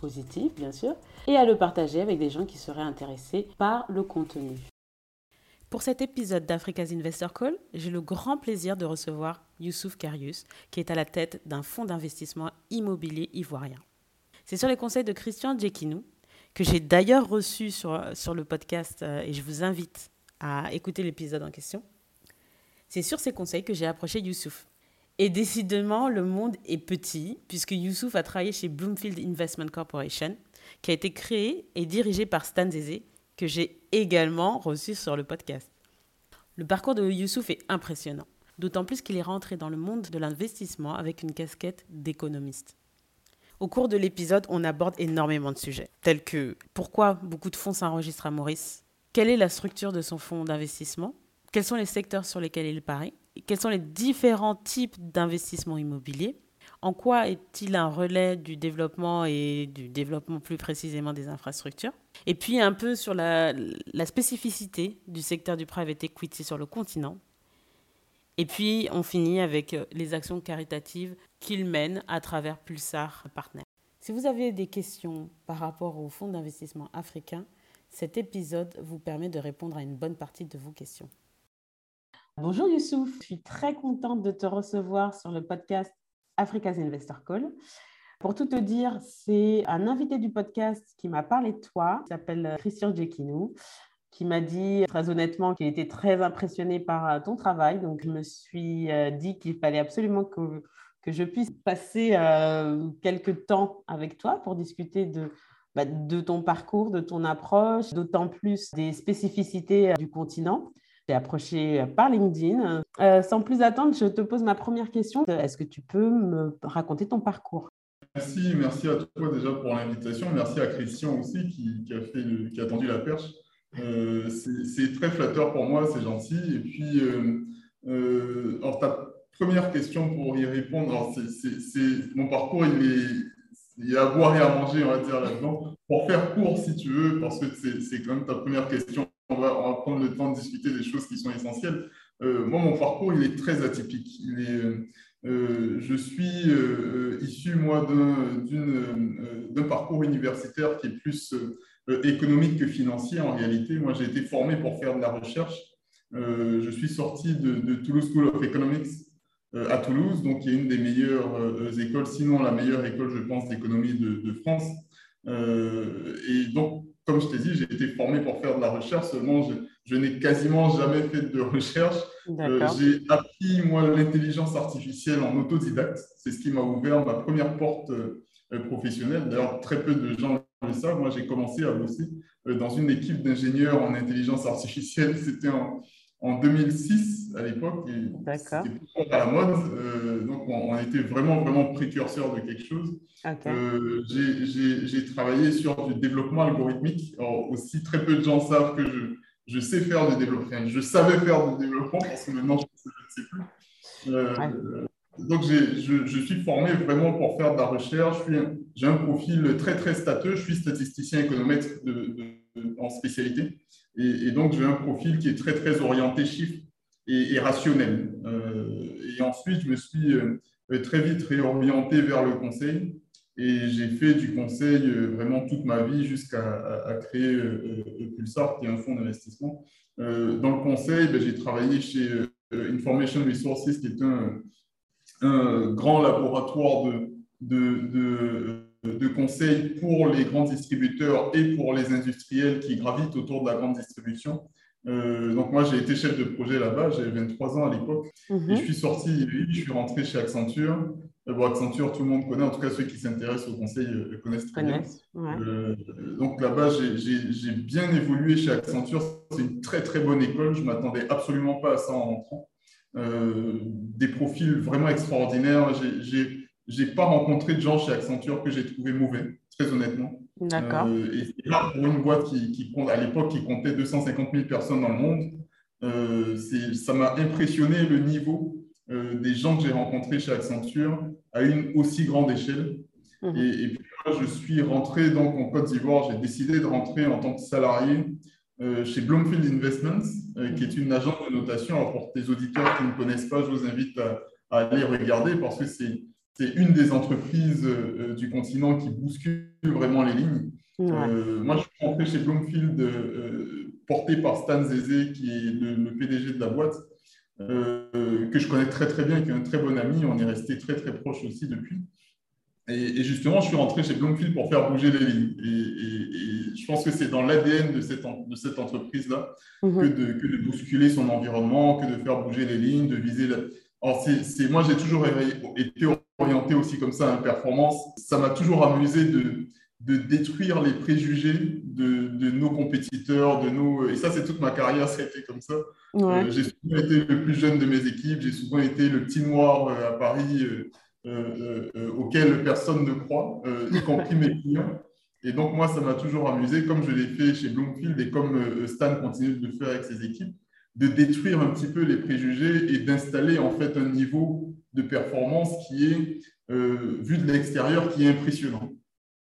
positif, bien sûr, et à le partager avec des gens qui seraient intéressés par le contenu. Pour cet épisode d'Africa's Investor Call, j'ai le grand plaisir de recevoir Youssouf Karius, qui est à la tête d'un fonds d'investissement immobilier ivoirien. C'est sur les conseils de Christian Djekinou, que j'ai d'ailleurs reçu sur, sur le podcast, euh, et je vous invite à écouter l'épisode en question. C'est sur ces conseils que j'ai approché Youssouf. Et décidément, le monde est petit, puisque Youssouf a travaillé chez Bloomfield Investment Corporation, qui a été créé et dirigé par Stan Zezé, que j'ai également reçu sur le podcast. Le parcours de Youssouf est impressionnant, d'autant plus qu'il est rentré dans le monde de l'investissement avec une casquette d'économiste. Au cours de l'épisode, on aborde énormément de sujets, tels que pourquoi beaucoup de fonds s'enregistrent à Maurice, quelle est la structure de son fonds d'investissement, quels sont les secteurs sur lesquels il parie, quels sont les différents types d'investissements immobiliers, en quoi est-il un relais du développement et du développement plus précisément des infrastructures? Et puis un peu sur la, spécificité du secteur du private equity sur le continent. Et puis on finit avec euh, les actions caritatives qu'il mène à travers Pulsar Partners. Si vous avez des questions par rapport au fonds d'investissement africain, cet épisode vous permet de répondre à une bonne partie de vos questions. Bonjour Youssouf, je suis très contente de te recevoir sur le podcast Africa's Investor Call. Pour tout te dire, c'est un invité du podcast qui m'a parlé de toi, qui s'appelle Christian Djekinou, qui m'a dit très honnêtement qu'il était très impressionné par ton travail. Donc, je me suis euh, dit qu'il fallait absolument que, que je puisse passer euh, quelques temps avec toi pour discuter de, bah, de ton parcours, de ton approche, d'autant plus des spécificités euh, du continent approché par LinkedIn. Euh, sans plus attendre, je te pose ma première question. Est-ce que tu peux me raconter ton parcours? Merci, merci à toi déjà pour l'invitation. Merci à Christian aussi qui, a, fait tendu la perche. Euh, c'est très flatteur pour moi, c'est gentil. Et puis, euh, ta première question pour y répondre, mon parcours, il est, il y a à boire et à manger, on va dire là-dedans. Pour faire court, si tu veux, parce que c'est quand même ta première question on va, prendre le temps de discuter des choses qui sont essentielles. Euh, moi, mon parcours, il est très atypique. Euh, euh, je suis issu, moi, d'un parcours universitaire qui est plus économique que financier en réalité. Moi, j'ai été formé pour faire de la recherche. je suis sorti de, Toulouse School of Economics à Toulouse, donc qui est une des meilleures écoles, sinon la meilleure école, je pense, d'économie de, de, France. et donc, comme je t'ai dit, j'ai été formé pour faire de la recherche, seulement je, n'ai quasiment jamais fait de recherche. Euh, j'ai appris, moi, l'intelligence artificielle en autodidacte. C'est ce qui m'a ouvert ma première porte euh, professionnelle. D'ailleurs, très peu de gens le savent. Moi, j'ai commencé à bosser euh, dans une équipe d'ingénieurs en intelligence artificielle. C'était en, en 2006 à l'époque. C'était à la mode. Euh, donc, on, était vraiment, vraiment précurseur de quelque chose. Euh, j'ai travaillé sur du développement algorithmique. Alors, aussi, très peu de gens savent que je, je sais faire du développement. Je savais faire du développement parce que maintenant, je ne sais plus. Euh, donc, je, je, suis formé vraiment pour faire de la recherche. J'ai un profil très, très stateux. Je suis statisticien économètre de, en spécialité. Et, donc, j'ai un profil qui est très, très orienté chiffres et, rationnel. Euh, et ensuite, je me suis euh, très vite réorienté vers le conseil. Et j'ai fait du conseil euh, vraiment toute ma vie jusqu'à créer Pulsar, qui est un fonds d'investissement. dans le conseil, ben, j'ai travaillé chez Information Resources, qui est un, grand laboratoire de de conseils pour les grands distributeurs et pour les industriels qui gravitent autour de la grande distribution. Euh, donc moi, j'ai été chef de projet là-bas, j'avais 23 ans à l'époque. Mhm. Et je suis sorti, je suis rentré chez Accenture. Euh, bon, Accenture, tout le monde connaît, en tout cas ceux qui s'intéressent au conseil euh, connaissent très bien. donc là-bas, j'ai bien évolué chez Accenture. C'est une très très bonne école, je ne m'attendais absolument pas à ça en rentrant. des profils vraiment extraordinaires. J'ai j'ai pas rencontré de gens chez Accenture que j'ai trouvé mauvais, très honnêtement. D'accord. et c'est là pour une boîte qui, qui compte, à l'époque, qui comptait 250 000 personnes dans le monde. ça m'a impressionné le niveau des gens que j'ai rencontrés chez Accenture à une aussi grande échelle. Mhm. Et, puis moi, je suis rentré donc en Côte d'Ivoire. J'ai décidé de rentrer en tant que salarié euh, chez Bloomfield Investments, euh, qui est une agence de notation. Alors pour tes auditeurs qui ne connaissent pas, je vous invite à, aller regarder parce que c'est une des entreprises euh, du continent qui bouscule vraiment les lignes. moi, je suis rentré chez Bloomfield, porté par Stan Zezé, qui est le, PDG de la boîte, que je connais très très bien, qui est un très bon ami. On est resté très très proche aussi depuis. Et, justement, je suis rentré chez Bloomfield pour faire bouger les lignes. Et, je pense que c'est dans l'ADN de cette, de cette entreprise-là mhm. que, de, que, de, bousculer son environnement, que de faire bouger les lignes, de viser. La... Alors, moi, j'ai toujours été orienté aussi comme ça à la performance. Ça m'a toujours amusé de, de détruire les préjugés de, de, nos compétiteurs, de nos... Et ça, c'est toute ma carrière, ça a été comme ça. Euh, j'ai souvent été le plus jeune de mes équipes, j'ai souvent été le petit noir euh, à Paris. Euh, auxquels personne ne croit, y compris mes clients. Et donc, moi, ça m'a toujours amusé, comme je l'ai fait chez Bloomfield et comme Stan continue de le faire avec ses équipes, de détruire un petit peu les préjugés et d'installer en fait un niveau de performance qui est, vu de l'extérieur, qui est impressionnant.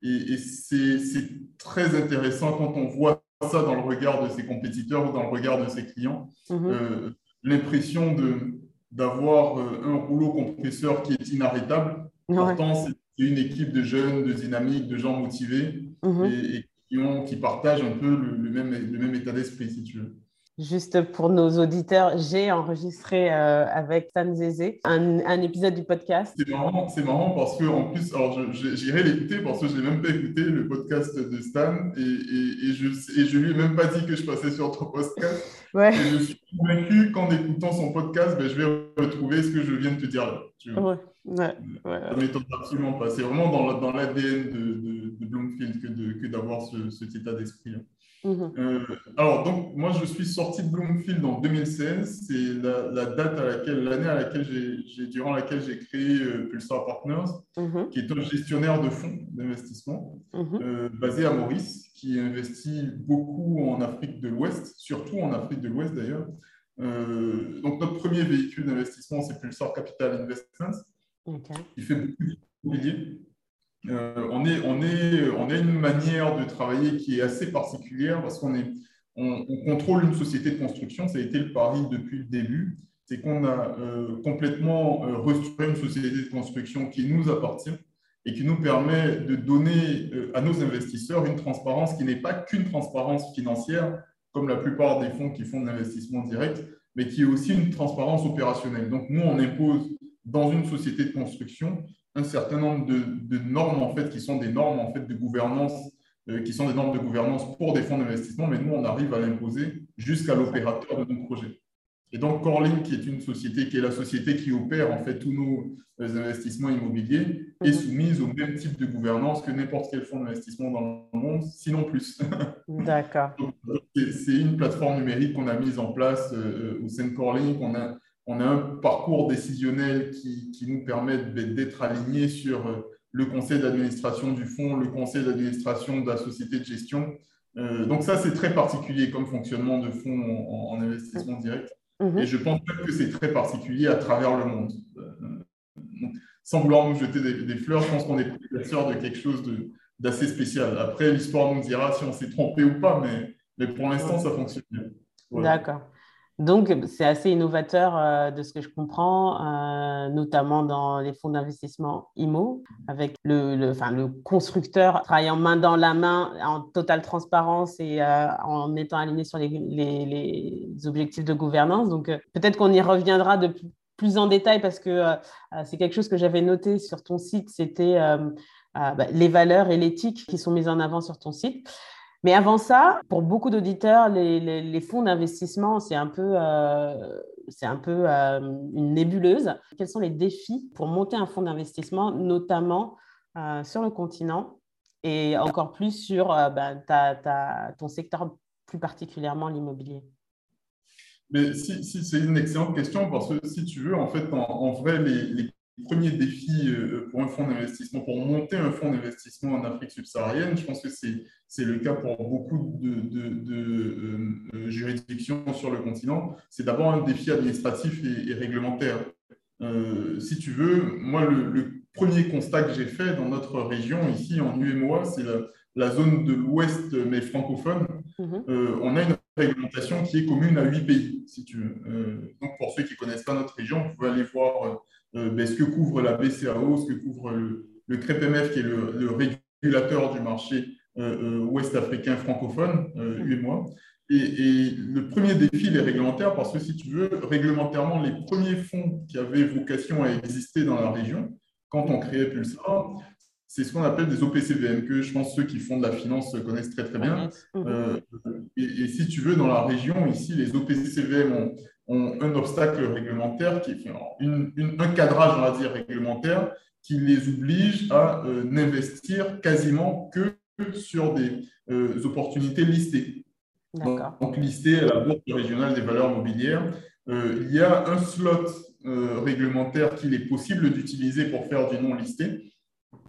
Et, c'est très intéressant quand on voit ça dans le regard de ses compétiteurs ou dans le regard de ses clients. Mm-hmm. L'impression de, d'avoir euh, un rouleau compresseur qui est inarrêtable. Pourtant, c'est une équipe de jeunes, de dynamiques, de gens motivés mhm. et, qui, ont, qui, partagent un peu le, même, le même état d'esprit, si tu veux. Juste pour nos auditeurs, j'ai enregistré euh, avec Stan Zézé un, un, épisode du podcast. C'est marrant, c'est marrant parce que en plus, alors j'irai l'écouter parce que je n'ai même pas écouté le podcast de Stan et, et, et je et je lui ai même pas dit que je passais sur ton podcast. Ouais. Et je suis convaincu qu'en écoutant son podcast, ben, je vais retrouver ce que je viens de te dire là. Tu vois. Ouais. Ouais, Ça m'étonne absolument pas. C'est vraiment dans l'ADN de, de, de, Bloomfield que d'avoir ce, cet état d'esprit. Mhm. Euh, alors, donc, moi, je suis sorti de Bloomfield en 2016. C'est la, date à laquelle, l'année à laquelle j'ai, durant laquelle j'ai créé euh, Pulsar Partners, mhm. qui est un gestionnaire de fonds d'investissement mhm. euh, basé à Maurice, qui investit beaucoup en Afrique de l'Ouest, surtout en Afrique de l'Ouest d'ailleurs. donc, notre premier véhicule d'investissement, c'est Pulsar Capital Investments, qui fait beaucoup. Euh, on, est, on, est, on a une manière de travailler qui est assez particulière parce qu'on est, on, contrôle une société de construction. Ça a été le pari depuis le début. C'est qu'on a euh, complètement euh, restructuré une société de construction qui nous appartient et qui nous permet de donner à nos investisseurs une transparence qui n'est pas qu'une transparence financière, comme la plupart des fonds qui font de l'investissement direct, mais qui est aussi une transparence opérationnelle. Donc, nous, on impose dans une société de construction un certain nombre de, normes en fait qui sont des normes en fait de gouvernance euh, qui sont des normes de gouvernance pour des fonds d'investissement, mais nous on arrive à l'imposer jusqu'à l'opérateur de nos projets. Et donc Corlink, qui est une société qui est la société qui opère en fait tous nos euh, investissements immobiliers, est mhm. soumise au même type de gouvernance que n'importe quel fonds d'investissement dans le monde, sinon plus. D'accord. C'est une plateforme numérique qu'on a mise en place euh, au sein de Corlink. On a on a un parcours décisionnel qui, nous permet d'être alignés sur euh, le conseil d'administration du fonds, le conseil d'administration de la société de gestion. Euh, donc ça, c'est très particulier comme fonctionnement de fonds en, investissement direct. Mhm. Et je pense que c'est très particulier à travers le monde. Euh, sans vouloir nous jeter des, fleurs, je pense qu'on est précurseur de quelque chose d'assez spécial. Après, l'histoire nous dira si on s'est trompé ou pas, mais, mais pour l'instant, ça fonctionne bien. D'accord. Donc, c'est assez innovateur euh, de ce que je comprends, euh, notamment dans les fonds d'investissement IMO, avec le, le, constructeur travaillant main dans la main, en totale transparence et euh, en étant aligné sur les, les, objectifs de gouvernance. Donc, peut-être qu'on y reviendra de plus en détail parce que c'est quelque chose que j'avais noté sur ton site, c'était bah, les valeurs et l'éthique qui sont mises en avant sur ton site. Mais avant ça, pour beaucoup d'auditeurs, les, fonds d'investissement, c'est un peu, euh, c'est un peu euh, une nébuleuse. Quels sont les défis pour monter un fonds d'investissement, notamment euh, sur le continent et encore plus sur bah, ton secteur, plus particulièrement l'immobilier? Mais si, c'est une excellente question parce que si tu veux, en fait, en, vrai, les, premiers défis pour un fonds d'investissement, pour monter un fonds d'investissement en Afrique subsaharienne. Je pense que c'est le cas pour beaucoup de, de, juridictions sur le continent. C'est d'abord un défi administratif et, réglementaire. si tu veux, moi, le, premier constat que j'ai fait dans notre région, ici en UMOA, c'est la, zone de l'Ouest, mais francophone. Mhm. on a une réglementation qui est commune à huit pays, si tu veux. Euh, donc, pour ceux qui ne connaissent pas notre région, vous pouvez aller voir euh, ben, ce que couvre la BCAO, ce que couvre le, le CREPMF, qui est le, régulateur du marché euh, ouest africain francophone, UMOA. Et, et, le premier défi, les réglementaires, parce que si tu veux, réglementairement, les premiers fonds qui avaient vocation à exister dans la région, quand on créait Pulsar, c'est ce qu'on appelle des OPCVM, que je pense ceux qui font de la finance connaissent très très bien. Euh, et, si tu veux, dans la région, ici, les OPCVM ont, ont un obstacle réglementaire, qui est un cadrage, on va dire, réglementaire, qui les oblige à euh, n'investir quasiment que sur des euh, opportunités listées. Donc, donc, listées à la Bourse régionale des valeurs mobilières. il y a un slot réglementaire qu'il est possible d'utiliser pour faire du non listé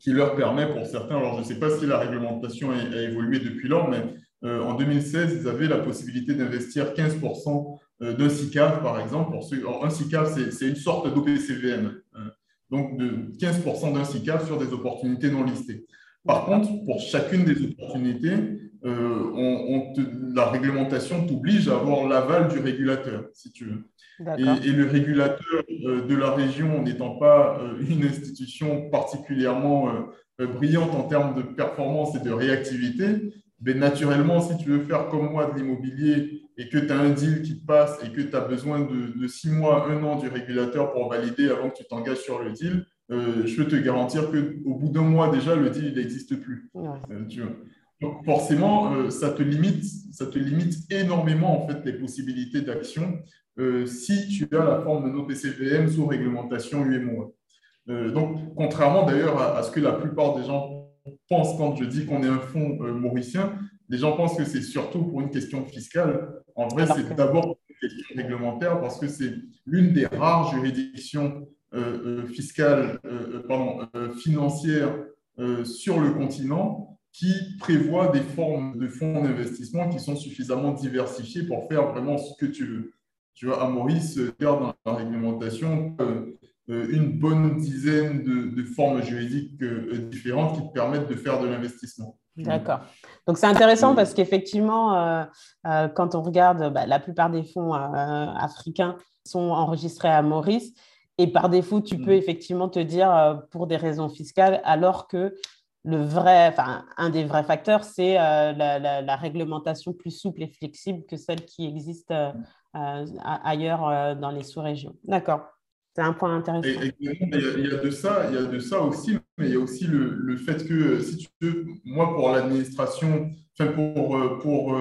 qui leur permet pour certains, alors je ne sais pas si la réglementation a, évolué depuis lors, mais euh, en 2016, ils avaient la possibilité d'investir 15% euh, d'un SICAV, par exemple. Pour ceux, un SICAV, c'est une sorte d'OPCVM, hein. donc de 15% d'un SICAV sur des opportunités non listées. Par contre, pour chacune des opportunités, euh, on, la réglementation t'oblige à avoir l'aval du régulateur, si tu veux. Et, le régulateur euh, de la région, n'étant pas euh, une institution particulièrement euh, brillante en termes de performance et de réactivité, ben naturellement, si tu veux faire comme moi de l'immobilier et que tu as un deal qui passe et que tu as besoin de, six mois, un an du régulateur pour valider avant que tu t'engages sur le deal, je peux te garantir qu'au bout d'un mois déjà, le deal n'existe plus. Donc forcément, ça, te limite, ça te limite énormément en fait, les possibilités d'action euh, si tu as la forme de nos PCVM sous réglementation UMOA. Euh, donc, contrairement d'ailleurs à, ce que la plupart des gens pensent quand je dis qu'on est un fonds euh, mauricien, les gens pensent que c'est surtout pour une question fiscale. En vrai, c'est d'abord une question réglementaire parce que c'est l'une des rares juridictions fiscales, pardon, financières sur le continent qui prévoit des formes de fonds d'investissement qui sont suffisamment diversifiées pour faire vraiment ce que tu veux tu vois, à Maurice, garde dans la réglementation euh, euh, une bonne dizaine de, formes juridiques euh, différentes qui te permettent de faire de l'investissement. D'accord. Donc c'est intéressant parce qu'effectivement, quand on regarde, bah, la plupart des fonds africains sont enregistrés à Maurice. Et par défaut, tu peux mm. effectivement te dire pour des raisons fiscales, alors que le vrai, enfin, un des vrais facteurs, c'est la, réglementation plus souple et flexible que celle qui existe euh, ailleurs euh, dans les sous-régions. D'accord. C'est un point intéressant. il, y a, de ça, il y a de ça aussi, mais il y a aussi le, fait que, si tu veux, moi, pour l'administration, enfin pour, euh, pour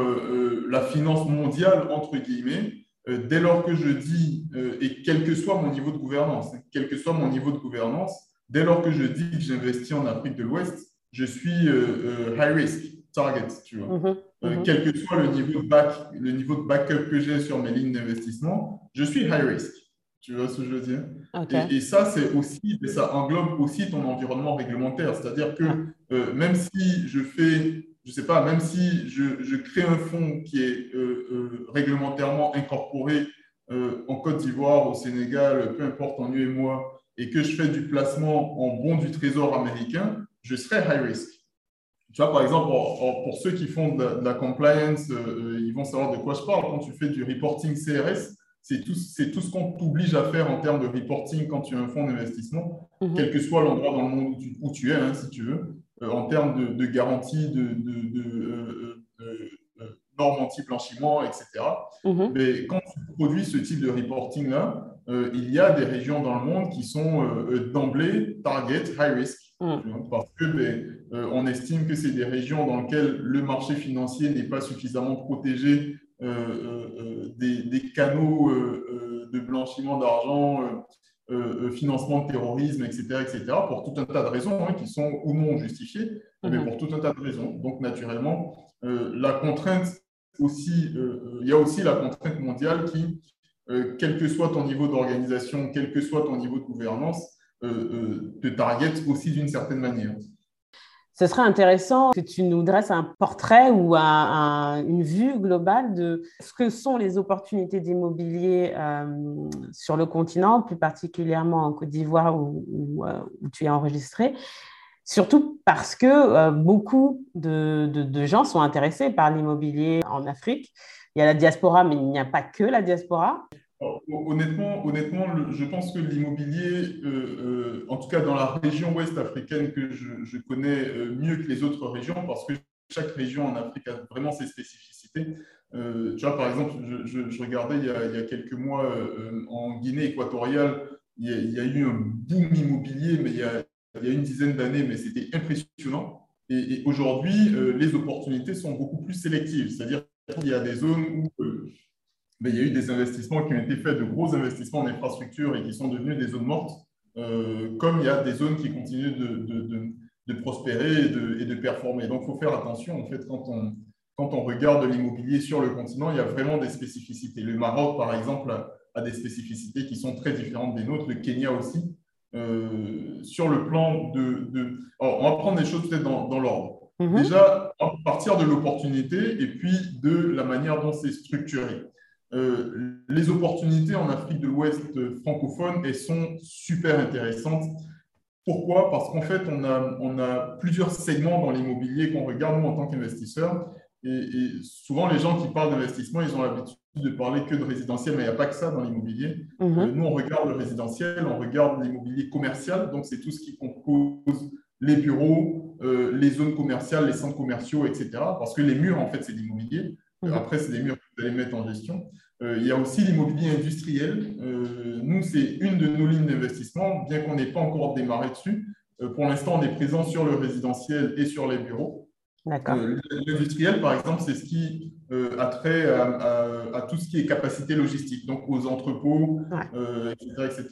la finance mondiale, entre guillemets, dès lors que je dis, et quel que soit mon niveau de gouvernance, hein, quel que soit mon niveau de gouvernance, dès lors que je dis que j'investis en Afrique de l'Ouest, je suis high risk target, tu vois. Mhm. Euh, mhm. quel que soit le niveau de, back, le niveau de backup que j'ai sur mes lignes d'investissement, je suis high risk. Tu vois ce que je veux dire? Et, ça, c'est aussi, ça englobe aussi ton environnement réglementaire. C'est-à-dire que euh, même si je fais, je sais pas, même si je, je crée un fonds qui est euh, réglementairement incorporé en Côte d'Ivoire, au Sénégal, peu importe en UMOA, et que je fais du placement en bon du trésor américain, je serai high risk. Tu vois, par exemple, pour, ceux qui font de, la compliance, euh, euh, ils vont savoir de quoi je parle. Quand tu fais du reporting CRS, c'est tout, tout, ce qu'on t'oblige à faire en termes de reporting quand tu as un fonds d'investissement, mhm. quel que soit l'endroit dans le monde où tu, es, hein, si tu veux, euh, en termes de, garantie, de, de, normes anti-blanchiment, etc. Mhm. Mais quand tu produis ce type de reporting-là, il y a des régions dans le monde qui sont d'emblée target high risk. Mm. Parce que ben, euh, on estime que c'est des régions dans lesquelles le marché financier n'est pas suffisamment protégé euh, euh, des, canaux de blanchiment d'argent, financement de terrorisme, etc., etc., pour tout un tas de raisons hein, qui sont ou non justifiées, mais mm-hmm. pour tout un tas de raisons. Donc, naturellement, la contrainte aussi, il y a aussi la contrainte mondiale qui, quel que soit ton niveau d'organisation, quel que soit ton niveau de gouvernance, te target aussi d'une certaine manière. Ce serait intéressant que tu nous dresses un portrait ou une vue globale de ce que sont les opportunités d'immobilier euh, sur le continent, plus particulièrement en Côte d'Ivoire où, euh, tu es enregistré. Surtout parce que euh, beaucoup de, gens sont intéressés par l'immobilier en Afrique. Il y a la diaspora, mais il n'y a pas que la diaspora. Honnêtement, honnêtement je pense que l'immobilier, euh, euh, en tout cas dans la région ouest africaine que je, connais euh, mieux que les autres régions, parce que chaque région en Afrique a vraiment ses spécificités. tu vois, par exemple, je, regardais il y, a, quelques mois en Guinée équatoriale, il y, a, eu un boom immobilier, mais il y a, une dizaine d'années, mais c'était impressionnant. Et, et aujourd'hui, les opportunités sont beaucoup plus sélectives, c'est-à-dire qu'il y a des zones où mais il y a eu des investissements qui ont été faits, de gros investissements en infrastructure et qui sont devenus des zones mortes, euh, comme il y a des zones qui continuent de, de, de, prospérer et de, et de, performer. Donc, il faut faire attention, en fait, quand on, quand on regarde l'immobilier sur le continent, il y a vraiment des spécificités. Le Maroc, par exemple, a des spécificités qui sont très différentes des nôtres, le Kenya aussi. Euh, sur le plan de... Alors, on va prendre les choses peut-être dans, dans l'ordre. Mm-hmm. Déjà, à partir de l'opportunité et puis de la manière dont c'est structuré. Euh, les opportunités en Afrique de l'Ouest francophone, elles sont super intéressantes. Pourquoi? Parce qu'en fait, on a, on a plusieurs segments dans l'immobilier qu'on regarde, nous, en tant qu'investisseurs. Et, souvent, les gens qui parlent d'investissement, ils ont l'habitude de parler que de résidentiel, mais il n'y a pas que ça dans l'immobilier. Mhm. Euh, nous, on regarde le résidentiel, on regarde l'immobilier commercial, donc c'est tout ce qui compose les bureaux, euh, les zones commerciales, les centres commerciaux, etc. Parce que les murs, en fait, c'est l'immobilier. Mhm. Après, c'est des murs allez mettre en gestion. Euh, il y a aussi l'immobilier industriel. Euh, nous, c'est une de nos lignes d'investissement, bien qu'on n'ait pas encore démarré dessus. Euh, pour l'instant, on est présent sur le résidentiel et sur les bureaux. L'industriel, par exemple, c'est ce qui a trait à, tout ce qui est capacité logistique, donc aux entrepôts, etc.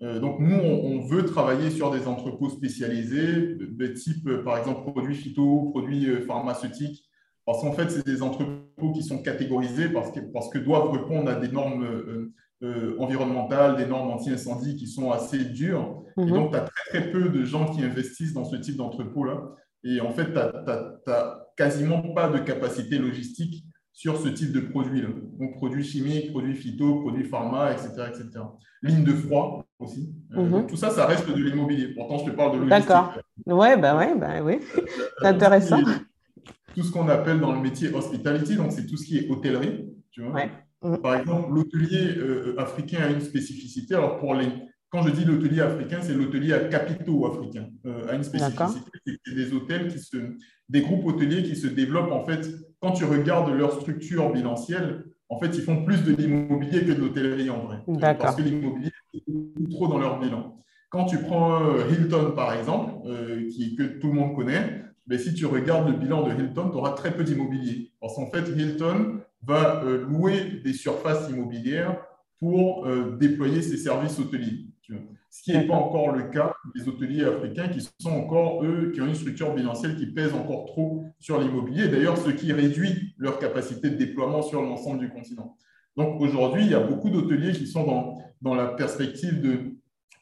donc, nous, on, veut travailler sur des entrepôts spécialisés, de type, par exemple, produits phyto, produits pharmaceutiques, parce qu'en fait, c'est des entrepôts qui sont catégorisés parce que, parce que doivent répondre à des normes euh, euh, environnementales, des normes anti-incendie qui sont assez dures. Et mhm. donc, tu as très, très peu de gens qui investissent dans ce type d'entrepôt-là. Et en fait, tu n'as quasiment pas de capacité logistique sur ce type de produits-là. Donc, produits chimiques, produits phyto, produits pharma, etc. etc. Ligne de froid aussi. Euh, mhm. tout ça, ça reste de l'immobilier. Pourtant, je te parle de logistique. D'accord. Ouais, bah ouais, bah oui. C'est intéressant tout ce qu'on appelle dans le métier hospitality, donc c'est tout ce qui est hôtellerie. Tu vois Par exemple, l'hôtelier euh, africain a une spécificité. Alors, pour les, quand je dis l'hôtelier africain, c'est l'hôtelier à capitaux africains. Euh, a une spécificité, c'est des hôtels qui se, des groupes hôteliers qui se développent en fait. Quand tu regardes leur structure bilancielle, en fait, ils font plus de l'immobilier que de l'hôtellerie en vrai. Parce que l'immobilier est trop dans leur bilan. Quand tu prends euh, Hilton, par exemple, qui, que tout le monde connaît, mais si tu regardes le bilan de Hilton, tu auras très peu d'immobilier. Parce qu'en fait, Hilton va euh, louer des surfaces immobilières pour euh, déployer ses services hôteliers. Ce qui n'est pas encore le cas des hôteliers africains qui sont encore, eux, qui ont une structure bilancielle qui pèse encore trop sur l'immobilier. D'ailleurs, ce qui réduit leur capacité de déploiement sur l'ensemble du continent. Donc aujourd'hui, il y a beaucoup d'hôteliers qui sont dans, dans la perspective de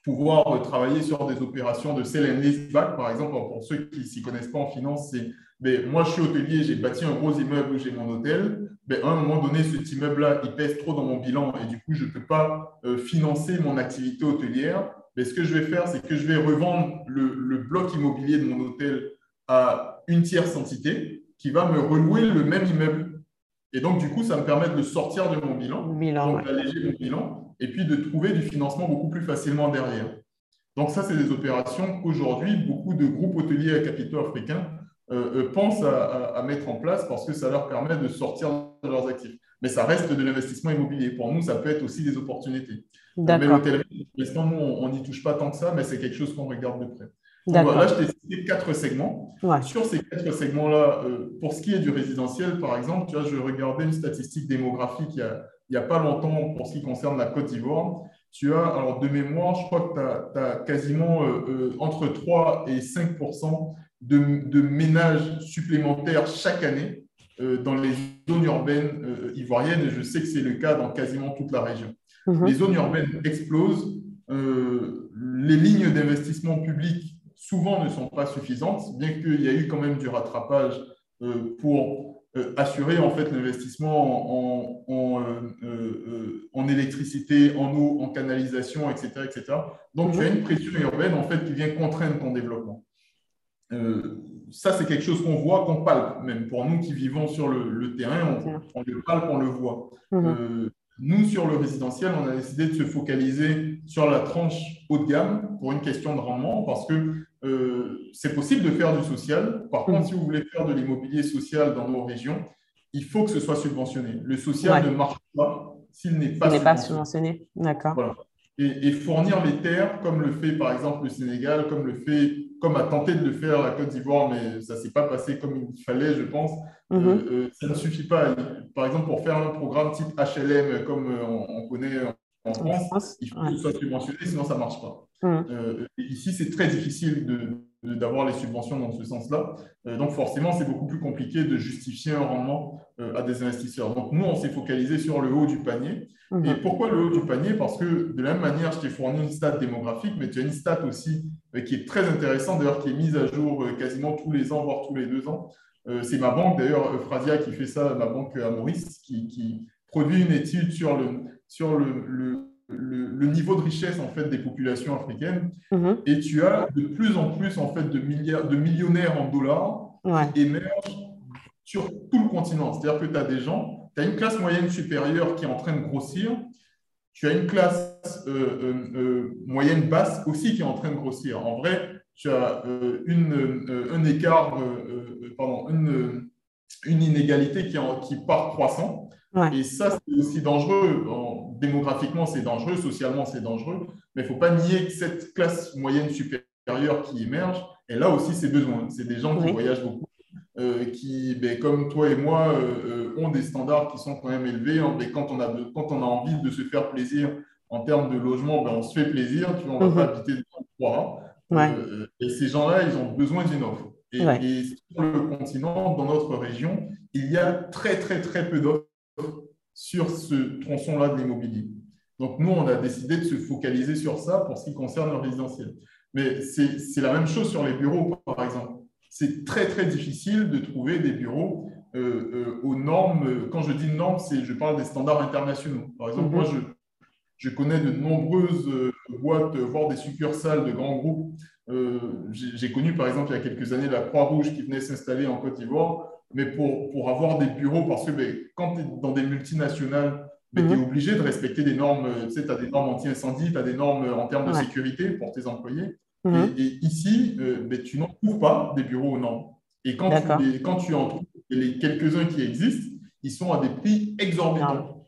pouvoir travailler sur des opérations de sell and lease back, par exemple, pour ceux qui ne s'y connaissent pas en finance, c'est ben, moi, je suis hôtelier, j'ai bâti un gros immeuble où j'ai mon hôtel. Mais ben, à un moment donné, cet immeuble-là, il pèse trop dans mon bilan et du coup, je ne peux pas euh, financer mon activité hôtelière. Mais ce que je vais faire, c'est que je vais revendre le, le, bloc immobilier de mon hôtel à une tierce entité qui va me relouer le même immeuble. Et donc, du coup, ça me permet de le sortir de mon bilan, bilan donc d'alléger mon bilan et puis de trouver du financement beaucoup plus facilement derrière. Donc ça, c'est des opérations qu'aujourd'hui, beaucoup de groupes hôteliers à capitaux africains euh, euh, pensent à, mettre en place parce que ça leur permet de sortir de leurs actifs. Mais ça reste de l'investissement immobilier. Pour nous, ça peut être aussi des opportunités. Mais l'hôtellerie, nous, on n'y touche pas tant que ça, mais c'est quelque chose qu'on regarde de près. Là, je t'ai cité quatre segments. Sur ces quatre segments-là, euh, pour ce qui est du résidentiel, par exemple, tu vois, je regardais une statistique démographique il a, n'y a pas longtemps pour ce qui concerne la Côte d'Ivoire. Tu as, alors de mémoire, je crois que tu as, quasiment euh, euh, entre 3 et 5 de, ménages supplémentaires chaque année dans les zones urbaines ivoiriennes. Et je sais que c'est le cas dans quasiment toute la région. Mhm. Les zones urbaines explosent. les lignes d'investissement public souvent ne sont pas suffisantes, bien qu'il y ait eu quand même du rattrapage pour assurer en fait l'investissement en, en, électricité, en eau, en canalisation, etc. etc. Donc, tu as une pression urbaine en fait qui vient contraindre ton développement. ça, c'est quelque chose qu'on voit, qu'on palpe, même pour nous qui vivons sur le, terrain, on, le palpe, on le voit. Mhm. Nous, sur le résidentiel, on a décidé de se focaliser sur la tranche haut de gamme pour une question de rendement parce que euh, c'est possible de faire du social. Par contre, si vous voulez faire de l'immobilier social dans nos régions, il faut que ce soit subventionné. Le social ne marche pas s'il n'est pas, pas, subventionné. D'accord. Voilà. Et, fournir les terres, comme le fait par exemple le Sénégal, comme le fait, comme a tenté de le faire la Côte d'Ivoire, mais ça ne s'est pas passé comme il fallait, je pense. Mhm. Euh, euh, ça ne suffit pas. Par exemple, pour faire un programme type HLM, comme on, connaît en France, il faut que ce soit subventionné, sinon ça ne marche pas. Mhm. Euh, ici, c'est très difficile de, d'avoir les subventions dans ce sens-là. Euh, donc forcément, c'est beaucoup plus compliqué de justifier un rendement euh, à des investisseurs. Donc nous, on s'est focalisé sur le haut du panier. Mhm. Et pourquoi le haut du panier? Parce que de la même manière, je t'ai fourni une stat démographique, mais tu as une stat aussi qui est très intéressante, d'ailleurs qui est mise à jour quasiment tous les ans, voire tous les deux ans. c'est ma banque, d'ailleurs, Euphrasia, qui fait ça, ma banque à Maurice, qui, produit une étude sur le, sur le le, niveau de richesse en fait des populations africaines mhm. et tu as de plus en plus en fait de milliards de millionnaires en dollars qui émergent sur tout le continent. C'est-à-dire que tu as des gens, tu as une classe moyenne supérieure qui est en train de grossir, tu as une classe euh, euh, euh, moyenne basse aussi qui est en train de grossir. En vrai, tu as une, un écart, pardon, une, une inégalité qui, qui part croissant. Et ça, c'est aussi dangereux. démographiquement, c'est dangereux, socialement, c'est dangereux. Mais il ne faut pas nier que cette classe moyenne supérieure qui émerge, elle a aussi ses besoins. C'est des gens qui voyagent beaucoup, euh, qui, ben, comme toi et moi, euh, euh, ont des standards qui sont quand même élevés. Hein. Quand, on a, quand on a envie de se faire plaisir en termes de logement, ben, on se fait plaisir. Tu vois, on ne va mhm. pas habiter dans le et ces gens-là, ils ont besoin d'une offre. Et, et, sur le continent, dans notre région, il y a très, très, très peu d'offres sur ce tronçon-là de l'immobilier. Donc, nous, on a décidé de se focaliser sur ça pour ce qui concerne le résidentiel. Mais c'est la même chose sur les bureaux, par exemple. C'est très, très difficile de trouver des bureaux euh, euh, aux normes. Quand je dis normes, je parle des standards internationaux. Par exemple, moi, mhm. je, je, connais de nombreuses euh, boîtes, voire des succursales de grands groupes. J'ai connu, par exemple, il y a quelques années, la Croix-Rouge qui venait s'installer en Côte d'Ivoire mais pour, pour avoir des bureaux, parce que ben, quand tu es dans des multinationales, ben, tu es mhm. obligé de respecter des normes, tu sais, as des normes anti-incendie, tu as des normes en termes de sécurité pour tes employés. Mhm. Et, ici, euh, ben, tu n'en trouves pas des bureaux aux normes. Et quand tu, quand tu en trouves, les quelques-uns qui existent, ils sont à des prix exorbitants.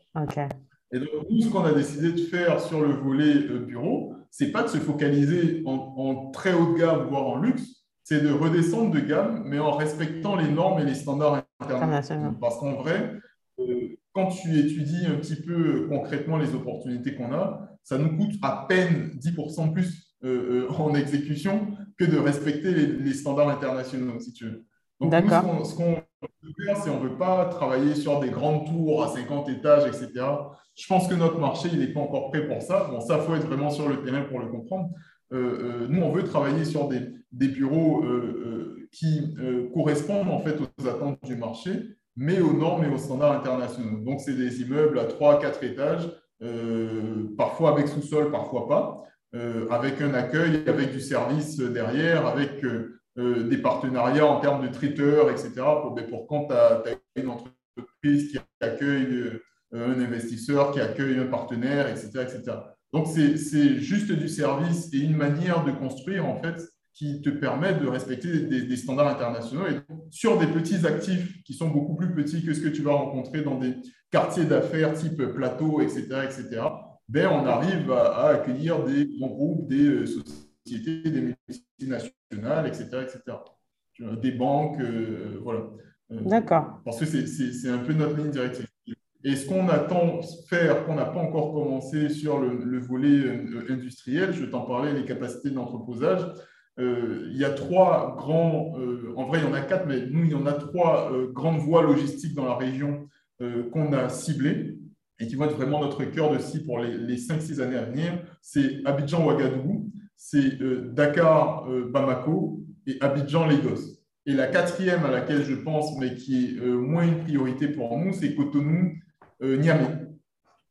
Et donc, nous, ce qu'on a décidé de faire sur le volet euh, bureau, c'est pas de se focaliser en, en, très haut de gamme, voire en luxe, c'est de redescendre de gamme, mais en respectant les normes et les standards internationaux. Parce qu'en vrai, euh, quand tu étudies un petit peu euh, concrètement les opportunités qu'on a, ça nous coûte à peine 10% plus euh, en exécution que de respecter les, standards internationaux, si tu veux. Donc, nous, ce qu'on veut faire, c'est qu'on ne veut pas travailler sur des grandes tours à 50 étages, etc. Je pense que notre marché, il n'est pas encore prêt pour ça. Bon, ça, il faut être vraiment sur le terrain pour le comprendre. nous, on veut travailler sur des, des bureaux euh, euh, qui euh, correspondent en fait aux attentes du marché, mais aux normes et aux standards internationaux. Donc, c'est des immeubles à 3 4 étages, parfois avec sous-sol, parfois pas, avec un accueil, avec du service derrière, avec des partenariats en termes de traiteurs, etc. Pour, ben, pour quand tu as, une entreprise qui accueille un investisseur, qui accueille un partenaire, etc. etc. Donc, c'est juste du service et une manière de construire, en fait, qui te permettent de respecter des, standards internationaux. Et sur des petits actifs qui sont beaucoup plus petits que ce que tu vas rencontrer dans des quartiers d'affaires type plateau, etc., etc., ben, on arrive à, accueillir des grands groupes, des euh, sociétés, des multinationales, etc., etc. Des banques, euh, voilà. Euh, D'accord. Parce que c'est un peu notre ligne directrice. Et ce qu'on attend faire, qu'on n'a pas encore commencé sur le, le volet industriel, je t'en parlais, les capacités d'entreposage, euh, il y a trois grands, euh, en vrai il y en a quatre, mais nous il y en a trois euh, grandes voies logistiques dans la région qu'on a ciblées et qui vont être vraiment notre cœur de cible pour les, les 5-6 années à venir. C'est Abidjan-Ouagadougou. c'est Dakar, Bamako et Abidjan, Lagos. Et la quatrième à laquelle je pense, mais qui est moins une priorité pour nous, c'est Cotonou, Niamey.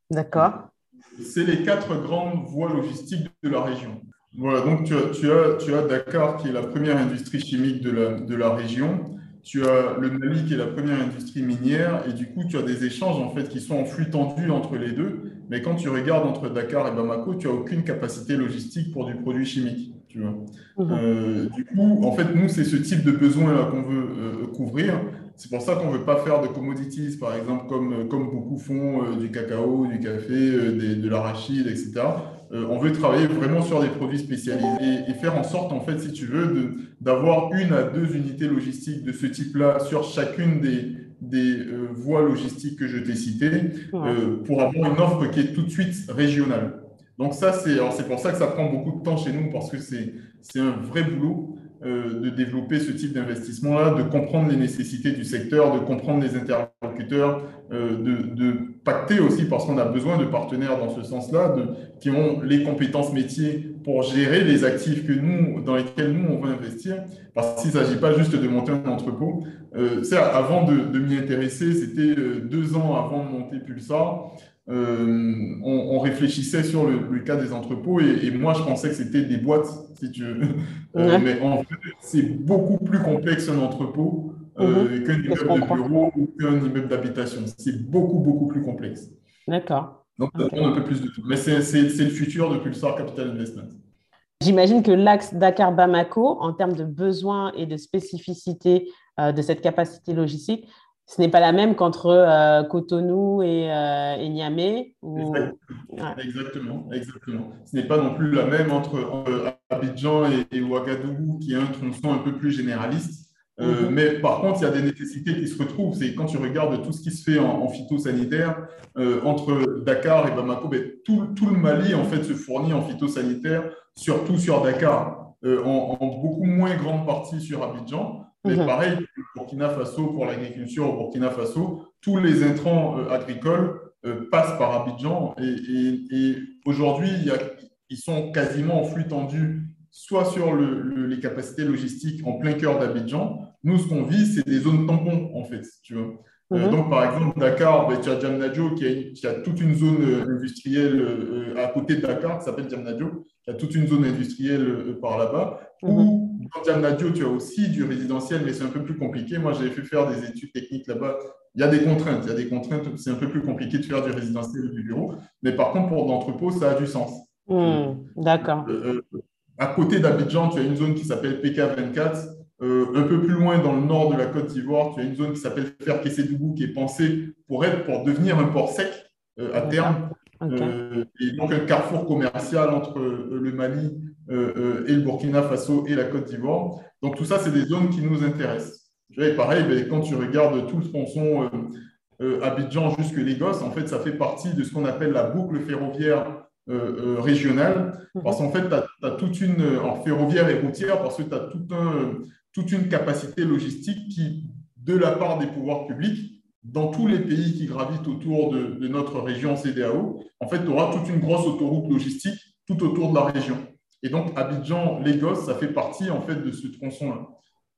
D'accord. C'est les quatre grandes voies logistiques de la région. Voilà, donc tu as, tu, as, tu as Dakar qui est la première industrie chimique de la, de la région tu as le Mali qui est la première industrie minière et du coup tu as des échanges en fait qui sont en flux tendu entre les deux. Mais quand tu regardes entre Dakar et Bamako, tu n'as aucune capacité logistique pour du produit chimique. Tu vois. Mhm. Euh, du coup, en fait, nous, c'est ce type de besoin là qu'on veut euh, couvrir. C'est pour ça qu'on ne veut pas faire de commodities, par exemple, comme, comme beaucoup font euh, du cacao, du café, de l'arachide, etc. Euh, on veut travailler vraiment sur des produits spécialisés et faire en sorte, en fait, si tu veux, d'avoir une à deux unités logistiques de ce type-là sur chacune des, des euh, voies logistiques que je t'ai citées euh, pour avoir une offre qui est tout de suite régionale. Donc ça, c'est pour ça que ça prend beaucoup de temps chez nous parce que c'est un vrai boulot. Euh, de développer ce type d'investissement-là, de comprendre les nécessités du secteur, de comprendre les interlocuteurs, euh, de, pacter aussi, parce qu'on a besoin de partenaires dans ce sens-là, qui ont les compétences métiers pour gérer les actifs que nous, dans lesquels nous, on veut investir. Parce qu'il ne s'agit pas juste de monter un entrepôt. Euh, avant de, de m'y intéresser, c'était deux ans avant de monter Pulsar. Euh, on, réfléchissait sur le, cas des entrepôts et, moi je pensais que c'était des boîtes, si tu veux. Euh, mais en fait, c'est beaucoup plus complexe un entrepôt euh, mhm. qu'un immeuble de bureau ou qu'un immeuble d'habitation. C'est beaucoup, beaucoup plus complexe. D'accord. Donc, ça prend un peu plus de tout. Mais c'est le futur de Pulsar Capital Investment. J'imagine que l'axe Dakar-Bamako, en termes de besoins et de spécificité de cette capacité logistique, ce n'est pas la même qu'entre euh, Cotonou et, euh, Niamey. Exactement, exactement, Ce n'est pas non plus la même entre, Abidjan et, Ouagadougou, qui est un tronçon un peu plus généraliste. Euh, mhm. Mais par contre, il y a des nécessités qui se retrouvent. C'est quand tu regardes tout ce qui se fait en, phytosanitaire entre Dakar et Bamako, ben, tout, le Mali en fait se fournit en phytosanitaire, surtout sur Dakar, en, en, beaucoup moins grande partie sur Abidjan. Mais mhm. pareil, Burkina Faso, pour l'agriculture au Burkina Faso, tous les intrants euh, agricoles euh, passent par Abidjan. Et, aujourd'hui, ils sont quasiment en flux tendu, soit sur les capacités logistiques en plein cœur d'Abidjan. Nous, ce qu'on vit, c'est des zones tampons, en fait. Tu vois. Euh, mhm. donc, par exemple, Dakar, ben, tu as Djamnadjo qui, a, toute une zone industrielle à côté de Dakar qui s'appelle Djamnadjo, qui a toute une zone industrielle par là-bas. Mhm dans Diamnadio, tu as aussi du résidentiel, mais c'est un peu plus compliqué. Moi, j'avais fait faire des études techniques là-bas. Il y a des contraintes, il y a des contraintes. C'est un peu plus compliqué de faire du résidentiel ou du bureau. Mais par contre, pour l'entrepôt, ça a du sens. Hmm, d'accord. Euh, euh, à côté d'Abidjan, tu as une zone qui s'appelle PK24. Euh, un peu plus loin, dans le nord de la Côte d'Ivoire, tu as une zone qui s'appelle Ferkessédougou, qui est pensée pour être, pour devenir un port sec à terme. et donc un carrefour commercial entre le Mali euh, euh, et le Burkina Faso et la Côte d'Ivoire. Donc tout ça, c'est des zones qui nous intéressent. Et pareil, ben, quand tu regardes tout ce tronçon euh, Abidjan jusque Lagos, en fait, ça fait partie de ce qu'on appelle la boucle ferroviaire régionale, mhm. parce qu'en fait, tu as, toute une, en ferroviaire et routière, parce que tu as tout un, toute une capacité logistique qui, de la part des pouvoirs publics, dans tous les pays qui gravitent autour de, de notre région CDAO, en fait, tu auras toute une grosse autoroute logistique tout autour de la région. Et donc, Abidjan-Lagos, ça fait partie en fait de ce tronçon-là.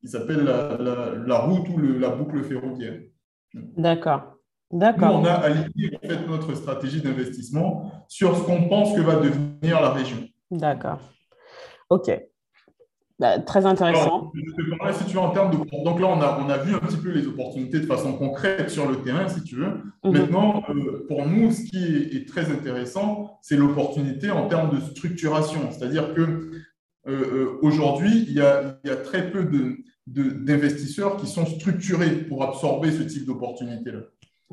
Il s'appelle la, route ou la boucle ferroviaire. D'accord. D'accord. on a aligné en fait, notre stratégie d'investissement sur ce qu'on pense que va devenir la région. D'accord. OK. Bah, très intéressant. si tu veux, en termes de. Donc là, on a, on a vu un petit peu les opportunités de façon concrète sur le terrain, si tu veux. Mhm. Maintenant, euh, pour nous, ce qui est, très intéressant, c'est l'opportunité en termes de structuration. C'est-à-dire que euh, euh, aujourd'hui, il, y a, il y a très peu d'investisseurs qui sont structurés pour absorber ce type d'opportunité-là.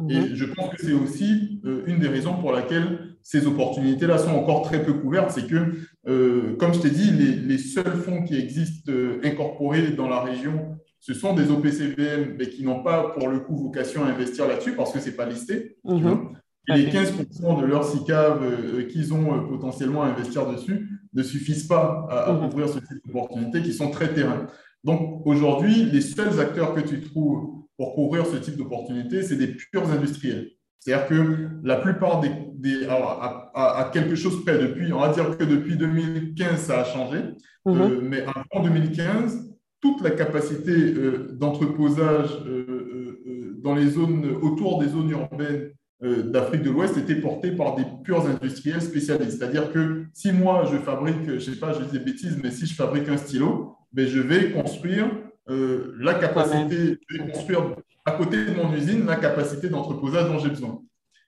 Et mhm. je pense que c'est aussi une des raisons pour laquelle ces opportunités-là sont encore très peu couvertes, c'est que, euh, comme je t'ai dit, les, seuls fonds qui existent euh, incorporés dans la région, ce sont des OPCVM, mais qui n'ont pas pour le coup vocation à investir là-dessus parce que ce n'est pas listé. Mhm. Et les 15% de leur SICAV euh, qu'ils ont potentiellement à investir dessus ne suffisent pas à, mhm. couvrir ce type d'opportunités qui sont très terrain. Donc aujourd'hui, les seuls acteurs que tu trouves pour couvrir ce type d'opportunités, c'est des purs industriels. C'est-à-dire que la plupart des. à, quelque chose près, depuis, on va dire que depuis 2015, ça a changé, mhm. euh, mais avant 2015, toute la capacité euh, d'entreposage euh, dans les zones, autour des zones urbaines d'Afrique de l'Ouest était portée par des purs industriels spécialistes. C'est-à-dire que si moi, je fabrique, je ne sais pas, je dis des bêtises, mais si je fabrique un stylo, ben, je vais construire la capacité, de construire à côté de mon usine la capacité d'entreposage dont j'ai besoin.